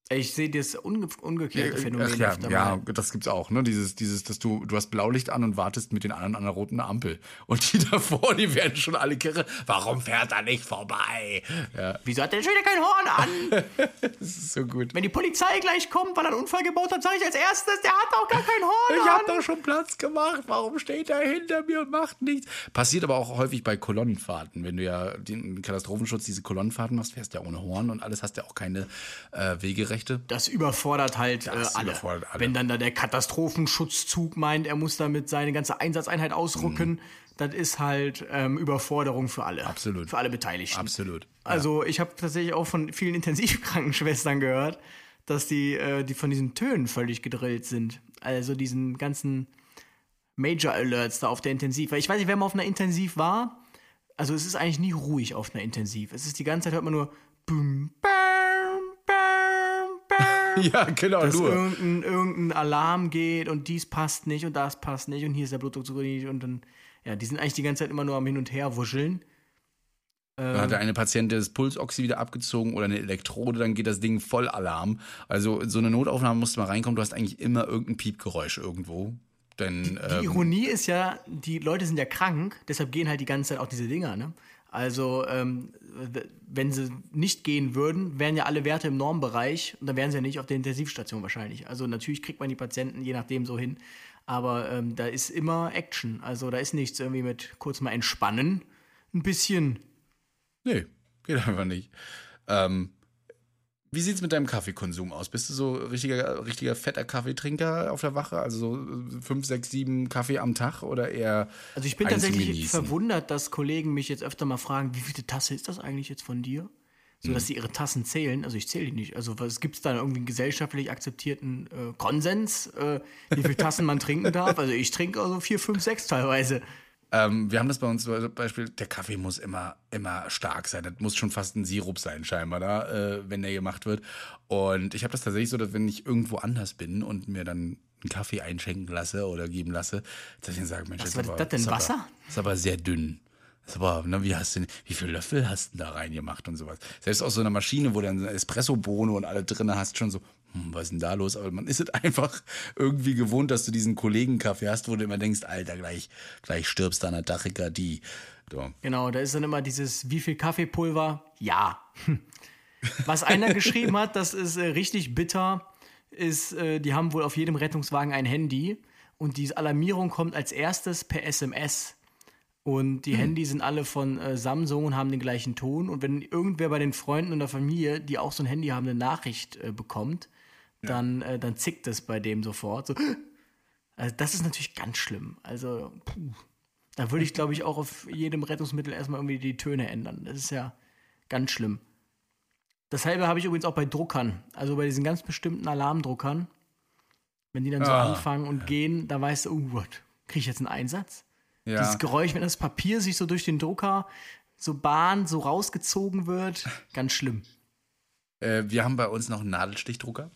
Ich sehe das unge umgekehrte Phänomen Ach ja, öfter ja, mal. das gibt's auch, ne? Dieses, dieses, dass du, du hast Blaulicht an und wartest mit den anderen an der roten Ampel. Und die *laughs* davor, die werden schon alle kirre. Warum fährt er nicht vorbei? Ja, Wieso hat der schon wieder kein Horn an? *laughs* das ist so gut. Wenn die Polizei gleich kommt, weil er einen Unfall gebaut hat, sage ich als erstes, der hat auch gar kein Horn Ich an. habe doch schon Platz gemacht. Warum steht er hinter mir und macht nichts? Passiert aber auch häufig bei Kolonnenfahrten. Wenn du ja den Katastrophenschutz, diese Kolonnenfahrten machst, fährst du ja ohne Horn und alles, hast ja auch keine äh, Wegerechte. Das überfordert halt Das äh, alle. überfordert alle. Wenn dann da der Katastrophenschutzzug meint, er muss damit seine ganze Einsatzeinheit ausrücken, das ist halt ähm, Überforderung für alle. Mhm. Absolut. Für alle Beteiligten. Absolut. Also ich habe tatsächlich auch von vielen Intensivkrankenschwestern gehört, dass die, äh, die von diesen Tönen völlig gedrillt sind. Also diesen ganzen Major Alerts da auf der Intensiv. Weil ich weiß nicht, wer mal auf einer Intensiv war. Also es ist eigentlich nie ruhig auf einer Intensiv. Es ist die ganze Zeit hört man nur bum, bam, Ja, genau, dass nur. irgendein, irgendein Alarm geht und dies passt nicht und das passt nicht und hier ist der Blutdruck zu niedrig und dann, ja, die sind eigentlich die ganze Zeit immer nur am Hin und Her wuscheln. Dann hat eine Patient das Pulsoxy wieder abgezogen oder eine Elektrode, dann geht das Ding voll Alarm. Also so eine Notaufnahme musst du mal reinkommen, du hast eigentlich immer irgendein Piepgeräusch irgendwo. Denn Die ähm, Ironie ist ja, die Leute sind ja krank, deshalb gehen halt die ganze Zeit auch diese Dinger, ne? Also, ähm, wenn sie nicht gehen würden, wären ja alle Werte im Normbereich und dann wären sie ja nicht auf der Intensivstation wahrscheinlich. Also, natürlich kriegt man die Patienten je nachdem so hin, aber ähm, da ist immer Action. Also, da ist nichts irgendwie mit kurz mal entspannen. Ein bisschen. nee, geht einfach nicht. Ähm, wie sieht's mit deinem Kaffeekonsum aus? Bist du so richtiger, richtiger fetter Kaffeetrinker auf der Wache? Also so äh, fünf, sechs, sieben Kaffee am Tag oder eher Also, ich bin tatsächlich Genießen? verwundert, dass Kollegen mich jetzt öfter mal fragen, wie viele Tasse ist das eigentlich jetzt von dir? So, dass sie ihre Tassen zählen. Also ich zähle die nicht. Also was gibt es da irgendwie einen gesellschaftlich akzeptierten äh, Konsens, äh, wie viele Tassen man trinken darf? Also ich trinke also vier, fünf, sechs teilweise. Ähm, wir haben das bei uns zum Beispiel, der Kaffee muss immer, immer stark sein. Das muss schon fast ein Sirup sein, scheinbar, da, äh, wenn der gemacht wird. Und ich habe das tatsächlich so, dass wenn ich irgendwo anders bin und mir dann einen Kaffee einschenken lasse oder geben lasse, dass ich dann sage, Mensch, Was das aber, das denn, ist aber- Wasser? Ist aber sehr dünn. Ist aber, ne, wie hast du wie viele Löffel hast du denn da reingemacht und sowas? Selbst aus so einer Maschine, wo du dann Espresso-Bohne und alle drin hast, schon so, hm, was ist denn da los? Aber man ist es einfach irgendwie gewohnt, dass du diesen Kollegenkaffee hast, wo du immer denkst, Alter, gleich, gleich stirbst du an der Tachykardie. So. Genau, da ist dann immer dieses, wie viel Kaffeepulver? Ja. *laughs* Was einer geschrieben hat, das ist äh, richtig bitter, ist, äh, die haben wohl auf jedem Rettungswagen ein Handy und die Alarmierung kommt als erstes per SMS. Und die hm. Handys sind alle von äh, Samsung und haben den gleichen Ton. Und wenn irgendwer bei den Freunden und der Familie, die auch so ein Handy haben, eine Nachricht äh, bekommt. Dann, äh, dann zickt es bei dem sofort. So. *gasps* Also das ist natürlich ganz schlimm. Also, puh. Da würde ich, glaube ich, auch auf jedem Rettungsmittel erstmal irgendwie die Töne ändern. Das ist ja ganz schlimm. Dasselbe habe ich übrigens auch bei Druckern. Also bei diesen ganz bestimmten Alarmdruckern. Wenn die dann so ah. anfangen und gehen, da weißt du, oh Gott, kriege ich jetzt einen Einsatz? Ja. Dieses Geräusch, wenn das Papier sich so durch den Drucker so bahnt, so rausgezogen wird, *laughs* ganz schlimm. Äh, wir haben bei uns noch einen Nadelstichdrucker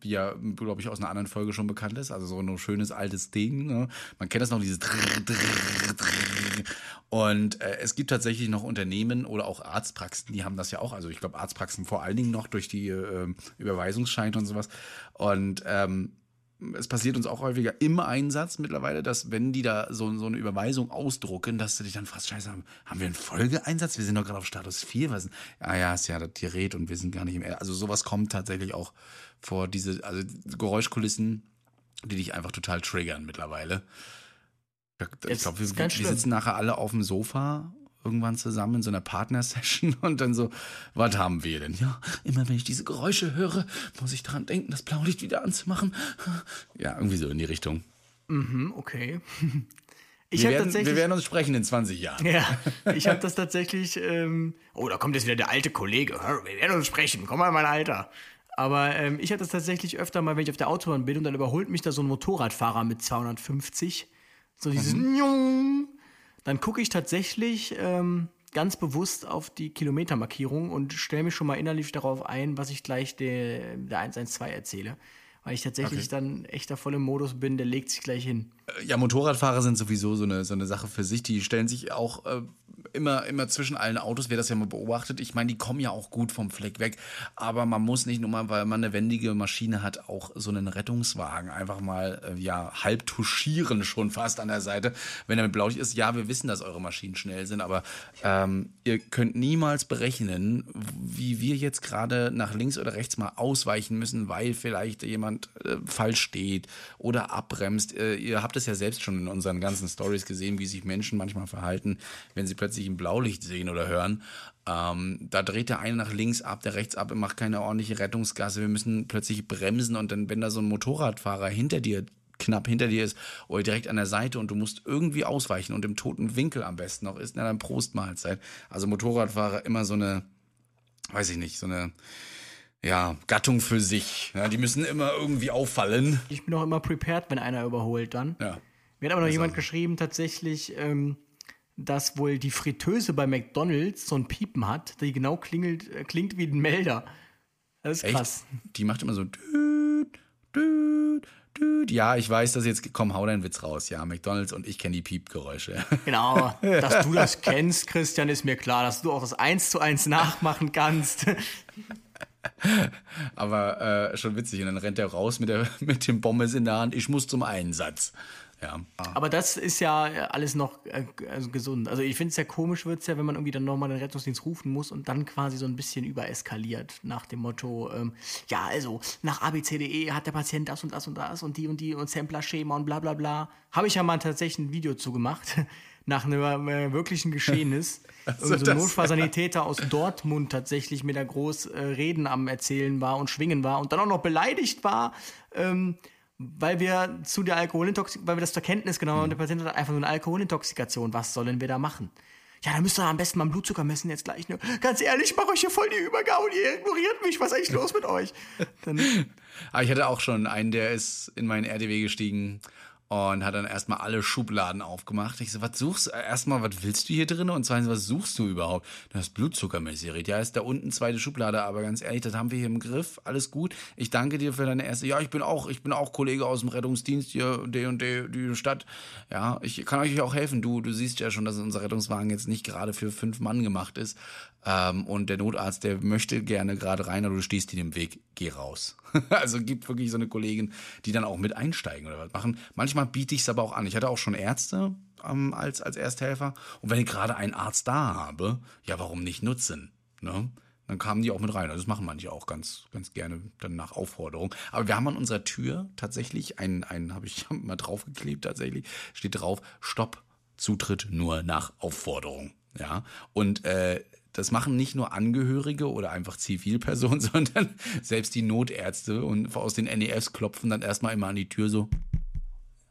wie ja, glaube ich, aus einer anderen Folge schon bekannt ist. Also so ein schönes altes Ding. Ne? Man kennt das noch, dieses und äh, es gibt tatsächlich noch Unternehmen oder auch Arztpraxen, die haben das ja auch. Also ich glaube Arztpraxen vor allen Dingen noch durch die äh, Überweisungsscheine und sowas. Und ähm, es passiert uns auch häufiger im Einsatz mittlerweile, dass wenn die da so, so eine Überweisung ausdrucken, dass du dich dann fragst, scheiße, haben, haben wir einen Folgeeinsatz? Wir sind doch gerade auf Status 4. Was, ja, ja, ist ja das Gerät und wir sind gar nicht im... Also sowas kommt tatsächlich auch vor diese, also Geräuschkulissen, die dich einfach total triggern mittlerweile. Ich glaube, wir, wir sitzen nachher alle auf dem Sofa irgendwann zusammen in so einer Partnersession *laughs* und dann so, was haben wir denn? Ja, immer wenn ich diese Geräusche höre, muss ich daran denken, das Blaulicht wieder anzumachen. Ja, irgendwie so in die Richtung. Mhm, okay. *laughs* Ich wir, werden, wir werden uns sprechen in 20 Jahren. Ja, *laughs* ich habe das tatsächlich. Ähm, oh, da kommt jetzt wieder der alte Kollege. Wir werden uns sprechen. Komm mal, mein Alter. Aber ähm, ich hatte das tatsächlich öfter mal, wenn ich auf der Autobahn bin und dann überholt mich da so ein Motorradfahrer mit 250. So dieses mhm. Dann gucke ich tatsächlich ähm, ganz bewusst auf die Kilometermarkierung und stelle mich schon mal innerlich darauf ein, was ich gleich der, der 112 erzähle. Weil ich tatsächlich okay. dann echt da voll im Modus bin, der legt sich gleich hin. Ja, Motorradfahrer sind sowieso so eine, so eine Sache für sich. Die stellen sich auch äh, immer, immer zwischen allen Autos, wer das ja mal beobachtet, ich meine, die kommen ja auch gut vom Fleck weg, aber man muss nicht nur mal, weil man eine wendige Maschine hat, auch so einen Rettungswagen einfach mal, äh, ja, halb touchieren schon fast an der Seite, wenn er mit Blaulicht ist. Ja, wir wissen, dass eure Maschinen schnell sind, aber ähm, ihr könnt niemals berechnen, wie wir jetzt gerade nach links oder rechts mal ausweichen müssen, weil vielleicht jemand äh, falsch steht oder abbremst. Äh, ihr habt es ja selbst schon in unseren ganzen Stories gesehen, wie sich Menschen manchmal verhalten, wenn sie plötzlich ein Blaulicht sehen oder hören. Ähm, da dreht der eine nach links ab, der rechts ab, macht keine ordentliche Rettungsgasse. Wir müssen plötzlich bremsen und dann, wenn da so ein Motorradfahrer hinter dir knapp hinter dir ist oder direkt an der Seite und du musst irgendwie ausweichen und im toten Winkel am besten noch ist, na dann Prostmahlzeit. Also Motorradfahrer immer so eine, weiß ich nicht, so eine ja, Gattung für sich. Ja, die müssen immer irgendwie auffallen. Ich bin auch immer prepared, wenn einer überholt dann. Ja. Mir hat aber noch also. jemand geschrieben, tatsächlich, ähm, dass wohl die Fritteuse bei McDonalds so ein Piepen hat, die genau klingelt, äh, klingt wie ein Melder. Das ist krass. Echt? Die macht immer so düt, düt, düt. Ja, ich weiß, dass jetzt, komm, hau deinen Witz raus. Ja, McDonalds und ich kenne die Piepgeräusche. *laughs* Genau, dass du das kennst, Christian, ist mir klar, dass du auch das eins zu eins nachmachen kannst. *laughs* Aber äh, schon witzig. Und dann rennt er raus mit, der, mit dem Pommes in der Hand. Ich muss zum Einsatz. Ja. Aber das ist ja alles noch äh, also gesund. Also ich finde es ja komisch, wird es ja, wenn man irgendwie dann nochmal den Rettungsdienst rufen muss und dann quasi so ein bisschen übereskaliert nach dem Motto, ähm, ja, also nach ABCDE hat der Patient das und das und das und die und die und Sampler-Schema und bla bla bla. Habe ich ja mal tatsächlich ein Video zu gemacht, *laughs* nach einem äh, wirklichen Geschehnis. *laughs* also so ein Notfallsanitäter aus Dortmund tatsächlich mit der groß äh, Reden am Erzählen war und Schwingen war und dann auch noch beleidigt war. Ähm, weil wir zu der Alkoholintoxikation, weil wir das zur Kenntnis genommen haben, mhm. der Patient hat einfach nur eine Alkoholintoxikation. Was sollen wir da machen? Ja, da müsst ihr am besten mal Blutzucker messen jetzt gleich. Ne? Ganz ehrlich, ich mache euch hier voll die Übergabe und ihr ignoriert mich. Was ist eigentlich los mit euch? Dann Aber *laughs* ich hatte auch schon einen, der ist in meinen RDW gestiegen und hat dann erstmal alle Schubladen aufgemacht. Ich so, was suchst du? Erstmal, was willst du hier drin? Und zweitens, was suchst du überhaupt? Das Blutzuckermessgerät. Ja, ist da unten zweite Schublade, aber ganz ehrlich, das haben wir hier im Griff. Alles gut. Ich danke dir für deine erste. Ja, ich bin auch, ich bin auch Kollege aus dem Rettungsdienst hier, D und D, die Stadt. Ja, ich kann euch auch helfen. Du, du siehst ja schon, dass unser Rettungswagen jetzt nicht gerade für fünf Mann gemacht ist. Ähm, und der Notarzt, der möchte gerne gerade rein, aber du stehst ihm im Weg. Geh raus. *laughs* also gibt wirklich so eine Kollegin, die dann auch mit einsteigen oder was machen. Manchmal biete ich es aber auch an. Ich hatte auch schon Ärzte ähm, als, als Ersthelfer. Und wenn ich gerade einen Arzt da habe, ja, warum nicht nutzen? Ne? Dann kamen die auch mit rein. Also das machen manche auch ganz, ganz gerne dann nach Aufforderung. Aber wir haben an unserer Tür tatsächlich einen, einen habe ich *laughs* mal draufgeklebt tatsächlich, steht drauf, Stopp, Zutritt nur nach Aufforderung. Ja, und äh, das machen nicht nur Angehörige oder einfach Zivilpersonen, *laughs* sondern selbst die Notärzte und aus den NEFs klopfen dann erstmal immer an die Tür so,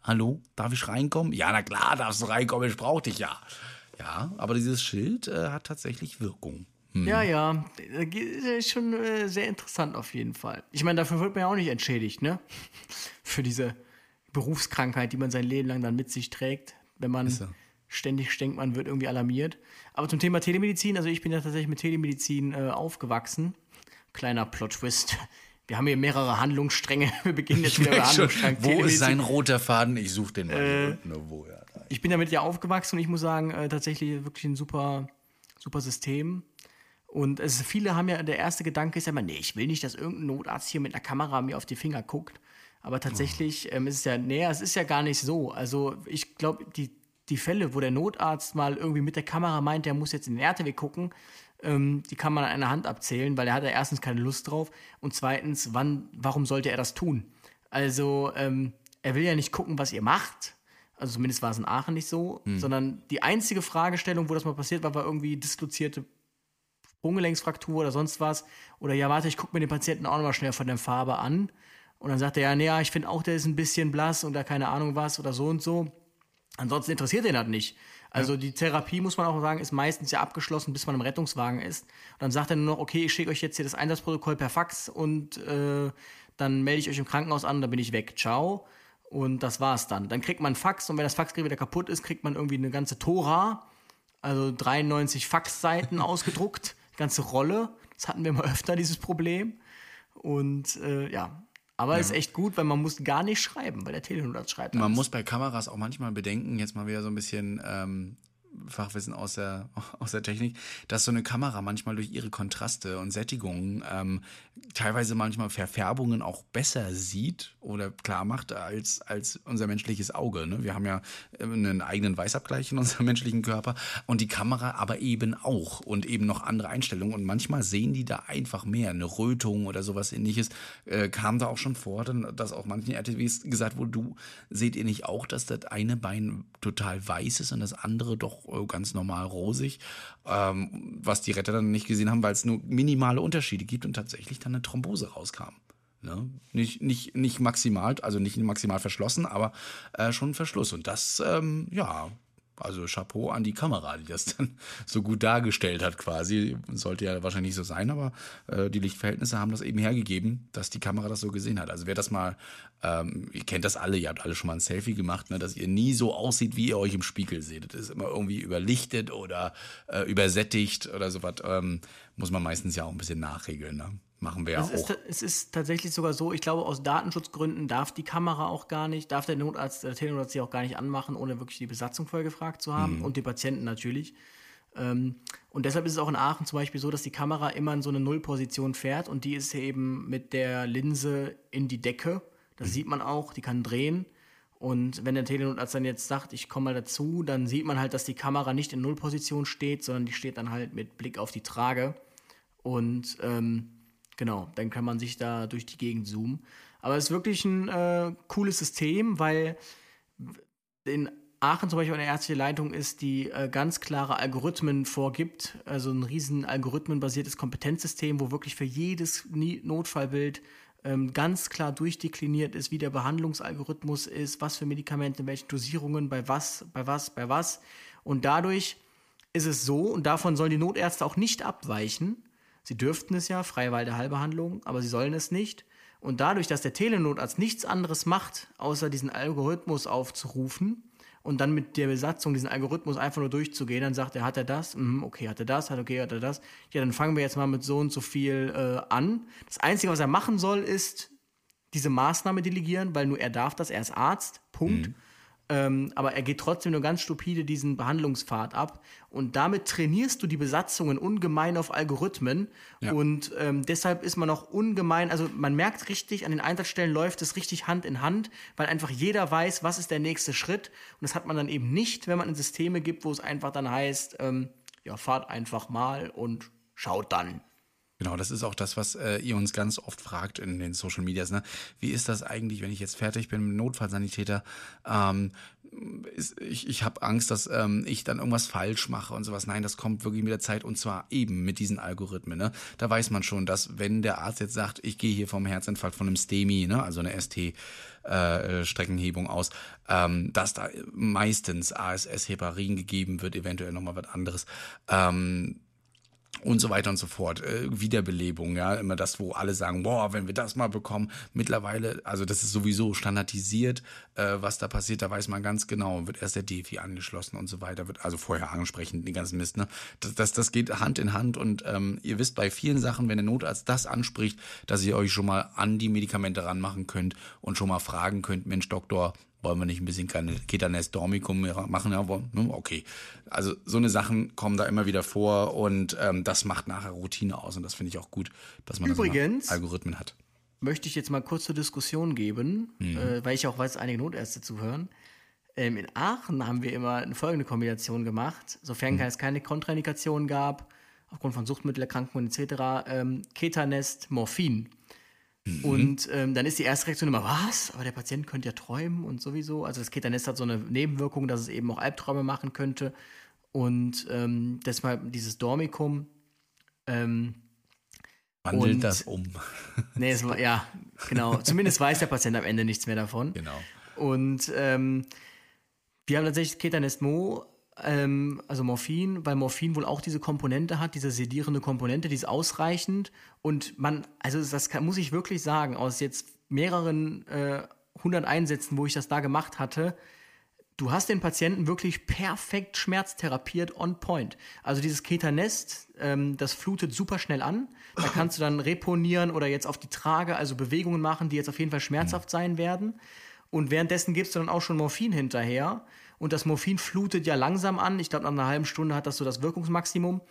hallo, darf ich reinkommen? Ja, na klar, darfst du reinkommen, ich brauch dich ja. Ja, aber dieses Schild äh, hat tatsächlich Wirkung. Hm. Ja, ja, ist schon äh, sehr interessant auf jeden Fall. Ich meine, dafür wird man ja auch nicht entschädigt, ne? *laughs* Für diese Berufskrankheit, die man sein Leben lang dann mit sich trägt, wenn man so. ständig denkt, man wird irgendwie alarmiert. Aber zum Thema Telemedizin, also ich bin ja tatsächlich mit Telemedizin äh, aufgewachsen. Kleiner Plot-Twist. Wir haben hier mehrere Handlungsstränge. *laughs* Wir beginnen jetzt wieder mit Handlungsstrang. Wo ist sein roter Faden? Ich suche den mal. Äh, wo, ja. Ich bin damit ja aufgewachsen und ich muss sagen, äh, tatsächlich wirklich ein super, super System. Und es, viele haben ja, der erste Gedanke ist ja immer, nee, ich will nicht, dass irgendein Notarzt hier mit einer Kamera mir auf die Finger guckt. Aber tatsächlich oh. ähm, ist es ja, nee, es ist ja gar nicht so. Also ich glaube, die die Fälle, wo der Notarzt mal irgendwie mit der Kamera meint, der muss jetzt in den RTW gucken, ähm, die kann man an einer Hand abzählen, weil er hat ja erstens keine Lust drauf und zweitens, wann, warum sollte er das tun? Also, ähm, er will ja nicht gucken, was ihr macht. Also zumindest war es in Aachen nicht so, hm. sondern die einzige Fragestellung, wo das mal passiert war, war irgendwie dislozierte Sprunggelenksfraktur oder sonst was. Oder ja, warte, ich gucke mir den Patienten auch nochmal schnell von der Farbe an. Und dann sagt er, ja, nee, ja, ich finde auch, der ist ein bisschen blass oder keine Ahnung was oder so und so. Ansonsten interessiert den das nicht. Also ja. die Therapie, muss man auch sagen, ist meistens ja abgeschlossen, bis man im Rettungswagen ist. Und dann sagt er nur noch, okay, ich schicke euch jetzt hier das Einsatzprotokoll per Fax und äh, dann melde ich euch im Krankenhaus an, dann bin ich weg. Ciao. Und das war's dann. Dann kriegt man Fax und wenn das Faxgerät wieder kaputt ist, kriegt man irgendwie eine ganze Tora, also 93 Faxseiten *laughs* ausgedruckt, die ganze Rolle. Das hatten wir mal öfter, dieses Problem. Und äh, ja, aber ja. ist echt gut, weil man muss gar nicht schreiben, weil der Telenotarzt schreibt. Man alles. muss bei Kameras auch manchmal bedenken, jetzt mal wieder so ein bisschen ähm, Fachwissen aus der, *laughs* aus der Technik, dass so eine Kamera manchmal durch ihre Kontraste und Sättigungen ähm, teilweise manchmal Verfärbungen auch besser sieht oder klar macht als, als unser menschliches Auge. Ne? Wir haben ja äh, einen eigenen Weißabgleich in *laughs* unserem menschlichen Körper und die Kamera aber eben auch und eben noch andere Einstellungen und manchmal sehen die da einfach mehr. Eine Rötung oder sowas ähnliches äh, kam da auch schon vor, dass auch manchen RTWs gesagt wurde, du seht ihr nicht auch, dass das eine Bein total weiß ist und das andere doch äh, ganz normal rosig, ähm, was die Retter dann nicht gesehen haben, weil es nur minimale Unterschiede gibt und tatsächlich dann eine Thrombose rauskam. Ne? Nicht, nicht, nicht maximal, also nicht maximal verschlossen, aber äh, schon ein Verschluss. Und das, ähm, ja, also Chapeau an die Kamera, die das dann *laughs* so gut dargestellt hat quasi. Sollte ja wahrscheinlich nicht so sein, aber äh, die Lichtverhältnisse haben das eben hergegeben, dass die Kamera das so gesehen hat. Also wer das mal, ähm, ihr kennt das alle, ihr habt alle schon mal ein Selfie gemacht, ne, dass ihr nie so aussieht, wie ihr euch im Spiegel seht. Das ist immer irgendwie überlichtet oder äh, übersättigt oder sowas. Ähm, muss man meistens ja auch ein bisschen nachregeln. Ne? Machen wir ja es auch. Ist, es ist tatsächlich sogar so, ich glaube, aus Datenschutzgründen darf die Kamera auch gar nicht, darf der Notarzt, der Telenotarzt sie auch gar nicht anmachen, ohne wirklich die Besatzung vorher gefragt zu haben mhm. und die Patienten natürlich. Ähm, und deshalb ist es auch in Aachen zum Beispiel so, dass die Kamera immer in so eine Nullposition fährt und die ist eben mit der Linse in die Decke. Das mhm. sieht man auch, die kann drehen. Und wenn der Telenotarzt dann jetzt sagt, ich komme mal dazu, dann sieht man halt, dass die Kamera nicht in Nullposition steht, sondern die steht dann halt mit Blick auf die Trage. Und ähm, Genau, dann kann man sich da durch die Gegend zoomen. Aber es ist wirklich ein äh, cooles System, weil in Aachen zum Beispiel eine ärztliche Leitung ist, die äh, ganz klare Algorithmen vorgibt, also ein riesen algorithmenbasiertes Kompetenzsystem, wo wirklich für jedes Notfallbild ähm, ganz klar durchdekliniert ist, wie der Behandlungsalgorithmus ist, was für Medikamente, welche Dosierungen, bei was, bei was, bei was. Und dadurch ist es so, und davon sollen die Notärzte auch nicht abweichen, Sie dürften es ja, freie Wahl der Heilbehandlung, aber sie sollen es nicht. Und dadurch, dass der Telenotarzt nichts anderes macht, außer diesen Algorithmus aufzurufen und dann mit der Besatzung diesen Algorithmus einfach nur durchzugehen, dann sagt er, hat er das? Mhm, okay, hat er das? Hat okay, hat er das? Ja, dann fangen wir jetzt mal mit so und so viel äh, an. Das Einzige, was er machen soll, ist diese Maßnahme delegieren, weil nur er darf das, er ist Arzt, Punkt. Mhm. Ähm, aber er geht trotzdem nur ganz stupide diesen Behandlungspfad ab. Und damit trainierst du die Besatzungen ungemein auf Algorithmen. Ja. Und ähm, deshalb ist man auch ungemein, also man merkt richtig, an den Einsatzstellen läuft es richtig Hand in Hand, weil einfach jeder weiß, was ist der nächste Schritt. Und das hat man dann eben nicht, wenn man in Systeme gibt, wo es einfach dann heißt, ähm, ja, fahrt einfach mal und schaut dann. Genau, das ist auch das, was äh, ihr uns ganz oft fragt in den Social Medias. Ne? Wie ist das eigentlich, wenn ich jetzt fertig bin mit Notfallsanitäter? Ähm, ist, ich ich habe Angst, dass ähm, ich dann irgendwas falsch mache und sowas. Nein, das kommt wirklich mit der Zeit und zwar eben mit diesen Algorithmen. Ne? Da weiß man schon, dass wenn der Arzt jetzt sagt, ich gehe hier vom Herzinfarkt von einem STEMI, ne? also eine ST, äh, Streckenhebung aus, ähm, dass da meistens ASS-Heparin gegeben wird, eventuell nochmal was anderes. Ähm, und so weiter und so fort. Äh, Wiederbelebung, ja, immer das, wo alle sagen, boah, wenn wir das mal bekommen. Mittlerweile, also das ist sowieso standardisiert, äh, was da passiert, da weiß man ganz genau, wird erst der DFI angeschlossen und so weiter, wird also vorher ansprechen, den ganzen Mist, ne? Das, das, das geht Hand in Hand und ähm, ihr wisst bei vielen Sachen, wenn der Notarzt das anspricht, dass ihr euch schon mal an die Medikamente ranmachen könnt und schon mal fragen könnt, Mensch, Doktor, wollen wir nicht ein bisschen keine Ketanes Dormicum machen? Ja, ne, okay. Also so eine Sachen kommen da immer wieder vor und ähm, das macht nachher Routine aus und das finde ich auch gut, dass man Übrigens, das Algorithmen hat. Möchte ich jetzt mal kurz zur Diskussion geben, mhm. äh, weil ich auch weiß, einige Notärzte zuhören. Ähm, in Aachen haben wir immer eine folgende Kombination gemacht, sofern mhm. es keine Kontraindikationen gab, aufgrund von Suchtmittelerkrankungen etc., ähm, Ketanest, Morphin. Mhm. Und ähm, dann ist die erste Reaktion immer, was? Aber der Patient könnte ja träumen und sowieso. Also das Ketanest hat so eine Nebenwirkung, dass es eben auch Albträume machen könnte. Und ähm, deshalb dieses Dormicum. Ähm, Wandelt und, das um. *laughs* nee, es ja, genau. Zumindest weiß der Patient am Ende nichts mehr davon. Genau. Und ähm, wir haben tatsächlich Ketanest Mo ähm, also Morphin, weil Morphin wohl auch diese Komponente hat, diese sedierende Komponente, die ist ausreichend. Und man, also das kann, muss ich wirklich sagen, aus jetzt mehreren äh, 100 Einsätzen, wo ich das da gemacht hatte, du hast den Patienten wirklich perfekt schmerztherapiert on point. Also dieses Ketanest, ähm, das flutet super schnell an. Da kannst du dann reponieren oder jetzt auf die Trage, also Bewegungen machen, die jetzt auf jeden Fall schmerzhaft sein werden. Und währenddessen gibst du dann auch schon Morphin hinterher und das Morphin flutet ja langsam an. Ich glaube, nach einer halben Stunde hat das so das Wirkungsmaximum.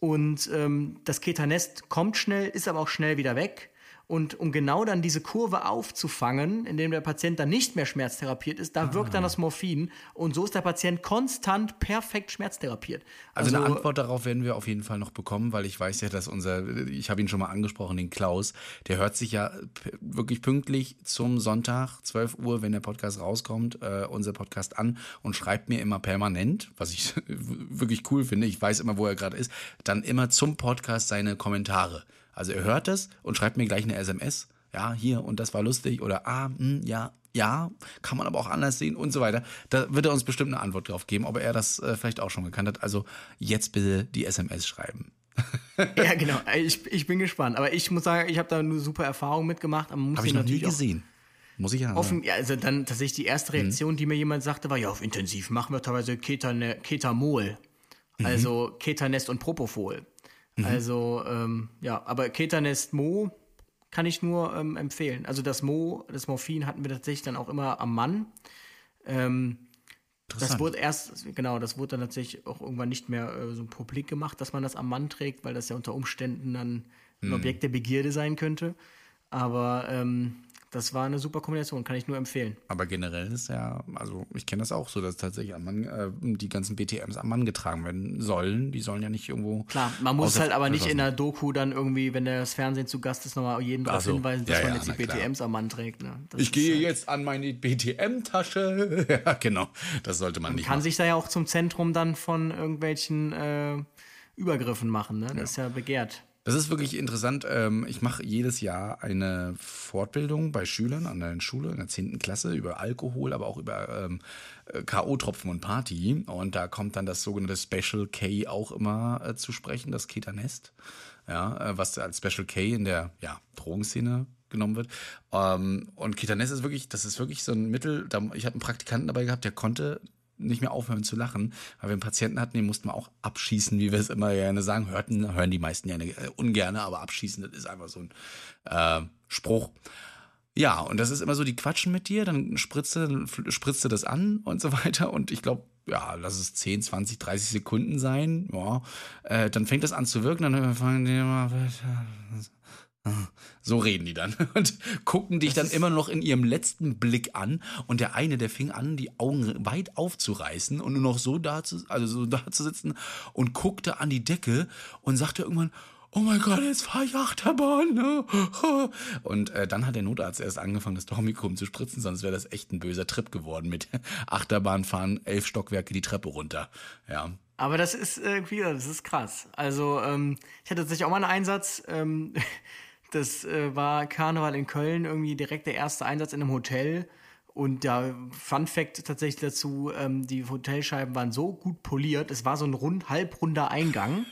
Und ähm, das Ketanest kommt schnell, ist aber auch schnell wieder weg. Und um genau dann diese Kurve aufzufangen, indem der Patient dann nicht mehr schmerztherapiert ist, da ah. wirkt dann das Morphin und so ist der Patient konstant perfekt schmerztherapiert. Also, also, eine Antwort darauf werden wir auf jeden Fall noch bekommen, weil ich weiß ja, dass unser, ich habe ihn schon mal angesprochen, den Klaus, der hört sich ja wirklich pünktlich zum Sonntag, 12 Uhr, wenn der Podcast rauskommt, äh, unser Podcast an und schreibt mir immer permanent, was ich *laughs* wirklich cool finde, ich weiß immer, wo er gerade ist, dann immer zum Podcast seine Kommentare. Also er hört es und schreibt mir gleich eine SMS. Ja, hier und das war lustig oder ah, mh, hm, ja, ja, kann man aber auch anders sehen und so weiter. Da wird er uns bestimmt eine Antwort drauf geben, ob er das äh, vielleicht auch schon gekannt hat. Also jetzt bitte die SMS schreiben. *laughs* ja, genau. Ich, ich bin gespannt. Aber ich muss sagen, ich habe da eine super Erfahrung mitgemacht. Habe ich noch nie gesehen. Muss ich ja offen, ja, also dann tatsächlich die erste mhm. Reaktion, mhm. die mir jemand sagte, war, ja, auf intensiv machen wir teilweise Ketane, Ketamol. Mhm. Also Ketanest und Propofol. Mhm. Also, ähm, ja, aber Ketanest Mo kann ich nur ähm, empfehlen. Also das Mo, das Morphin hatten wir tatsächlich dann auch immer am Mann. Ähm, das wurde erst, genau, das wurde dann tatsächlich auch irgendwann nicht mehr äh, so publik gemacht, dass man das am Mann trägt, weil das ja unter Umständen dann ein mhm. Objekt der Begierde sein könnte. Aber ähm, das war eine super Kombination, kann ich nur empfehlen. Aber generell ist ja, also ich kenne das auch so, dass tatsächlich am Mann, äh, die ganzen BTMs am Mann getragen werden sollen. Die sollen ja nicht irgendwo. Klar, man muss halt aber nicht in der Doku dann irgendwie, wenn das Fernsehen zu Gast ist, nochmal jeden darauf so. hinweisen, dass ja, man ja, jetzt die BTMs klar. am Mann trägt. Ne? Ich gehe halt jetzt an meine BTM-Tasche. *laughs* ja, genau. Das sollte man, man nicht. Kann machen. sich da ja auch zum Zentrum dann von irgendwelchen äh, Übergriffen machen. Ne? Das ja. ist ja begehrt. Das ist wirklich interessant. Ähm, ich mache jedes Jahr eine Fortbildung bei Schülern an der Schule in der 10. Klasse über Alkohol, aber auch über ähm, äh, K.O.-Tropfen und Party. Und da kommt dann das sogenannte Special K auch immer äh, zu sprechen, das Ketanest. Ja, äh, was als Special K in der ja, Drogenszene genommen wird. Ähm, und Ketanes ist wirklich, das ist wirklich so ein Mittel. Ich hatte einen Praktikanten dabei gehabt, der konnte nicht mehr aufhören zu lachen, weil wir einen Patienten hatten, den mussten wir auch abschießen, wie wir es immer gerne sagen. Hörten, hören die meisten ja äh, ungerne, aber abschießen, das ist einfach so ein äh, Spruch. Ja, und das ist immer so, die quatschen mit dir, dann spritzt du, spritzt du das an und so *laughs* weiter. Und ich glaube, ja, lass es 10, 20, 30 Sekunden sein. Ja, äh, dann fängt das an zu wirken, dann fangen die mal so reden die dann *laughs* und gucken dich dann immer noch in ihrem letzten Blick an. Und der eine, der fing an, die Augen weit aufzureißen und nur noch so da zu, also so da zu sitzen und guckte an die Decke und sagte irgendwann, oh mein Gott, jetzt fahre ich Achterbahn. Ne? *laughs* Und äh, dann hat der Notarzt erst angefangen, das Dormikum zu spritzen, sonst wäre das echt ein böser Trip geworden mit *laughs* Achterbahn fahren, elf Stockwerke die Treppe runter. Ja. Aber das ist irgendwie, das ist krass. Also ähm, ich hatte tatsächlich auch mal einen Einsatz. Ähm, das äh, war Karneval in Köln, irgendwie direkt der erste Einsatz in einem Hotel. Und da Fun Fact tatsächlich dazu, ähm, die Hotelscheiben waren so gut poliert, es war so ein rund, halbrunder Eingang.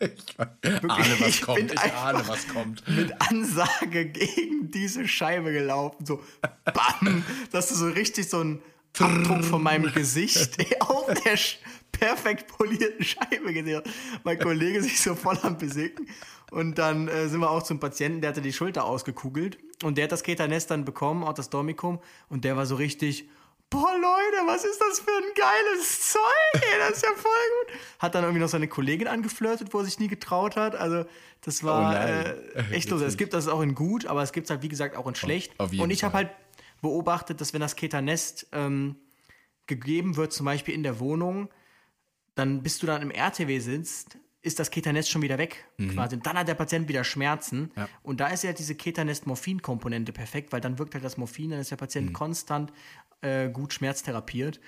ich ahne, was kommt. Ich ahne, was kommt. Mit Ansage gegen diese Scheibe gelaufen. So, bam, dass du so richtig so einen Abdruck von meinem Gesicht *laughs* auf der perfekt polierten Scheibe gesehen hast. Mein Kollege sich so voll am Besicken. Und dann äh, sind wir auch zum Patienten, der hatte die Schulter ausgekugelt. Und der hat das Ketanest dann bekommen, auch das Dormikum. Und der war so richtig, boah Leute, was ist das für ein geiles Zeug? Ey, das ist ja voll gut. Hat dann irgendwie noch seine Kollegin angeflirtet, wo er sich nie getraut hat. Also das war oh äh, echt los. Es gibt das auch in gut, aber es gibt es halt, wie gesagt, auch in schlecht. Auf, auf Und ich habe halt beobachtet, dass wenn das Ketanest ähm, gegeben wird, zum Beispiel in der Wohnung, dann bis du dann im RTW sitzt, ist das Ketanest schon wieder weg mhm. quasi. Und dann hat der Patient wieder Schmerzen. Ja. Und da ist ja diese Ketanest-Morphin-Komponente perfekt, weil dann wirkt halt das Morphin, dann ist der Patient mhm. konstant äh, gut schmerztherapiert.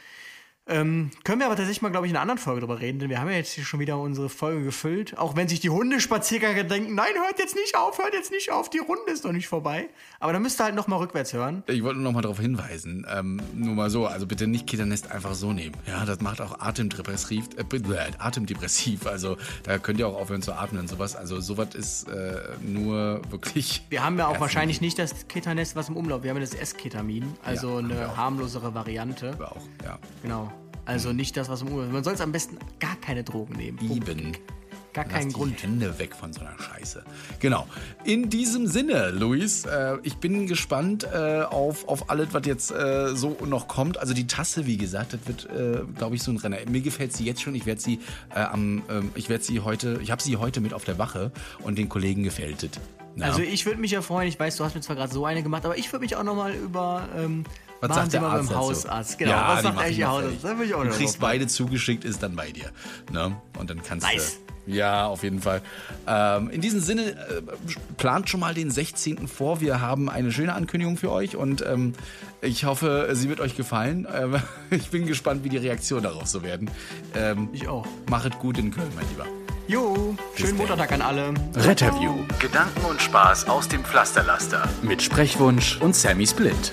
Ähm, können wir aber tatsächlich mal, glaube ich, in einer anderen Folge drüber reden, denn wir haben ja jetzt hier schon wieder unsere Folge gefüllt. Auch wenn sich die Hundespaziergänger denken, nein, hört jetzt nicht auf, hört jetzt nicht auf, die Runde ist noch nicht vorbei. Aber dann müsst ihr halt nochmal rückwärts hören. Ich wollte nur noch mal darauf hinweisen, ähm, nur mal so, also bitte nicht Keternest einfach so nehmen. Ja, das macht auch atemdepressiv, äh, atemdepressiv. Also da könnt ihr auch aufhören zu atmen und sowas. Also sowas ist äh, nur wirklich... Wir haben ja auch wahrscheinlich nicht das Ketanest, was im Umlauf, wir haben ja das S-Ketamin, also ja, eine harmlosere Variante. Wir auch, ja. Genau. Also nicht das, was im Urlaub Man soll es am besten gar keine Drogen nehmen. Eben. Gar keinen Lass Grund. Hände weg von so einer Scheiße. Genau. In diesem Sinne, Luis, äh, ich bin gespannt äh, auf, auf alles, was jetzt äh, so noch kommt. Also die Tasse, wie gesagt, das wird, äh, glaube ich, so ein Renner. Mir gefällt sie jetzt schon. Ich werde sie äh, am, ähm, ich werde sie heute, ich habe sie heute mit auf der Wache und den Kollegen gefällt es. Ja. Also ich würde mich ja freuen, ich weiß, du hast mir zwar gerade so eine gemacht, aber ich würde mich auch nochmal über ähm, was Machen sagt Sie der mal Arzt beim Hausarzt. Genau, ja, was sagt eigentlich Ihr Hausarzt? Da ich auch du kriegst beide zugeschickt, ist dann bei dir. Ne? Und dann kannst nice. du. Ja, auf jeden Fall. Ähm, in diesem Sinne, äh, plant schon mal den 16. vor. Wir haben eine schöne Ankündigung für euch und ähm, ich hoffe, sie wird euch gefallen. Ähm, *laughs* ich bin gespannt, wie die Reaktionen darauf so werden. Ähm, ich auch. Machet gut in Köln, mein Lieber. Jo, schönen Muttertag an alle. Retterview. Gedanken und Spaß aus dem Pflasterlaster. Mit Sprechwunsch und Sammy Split.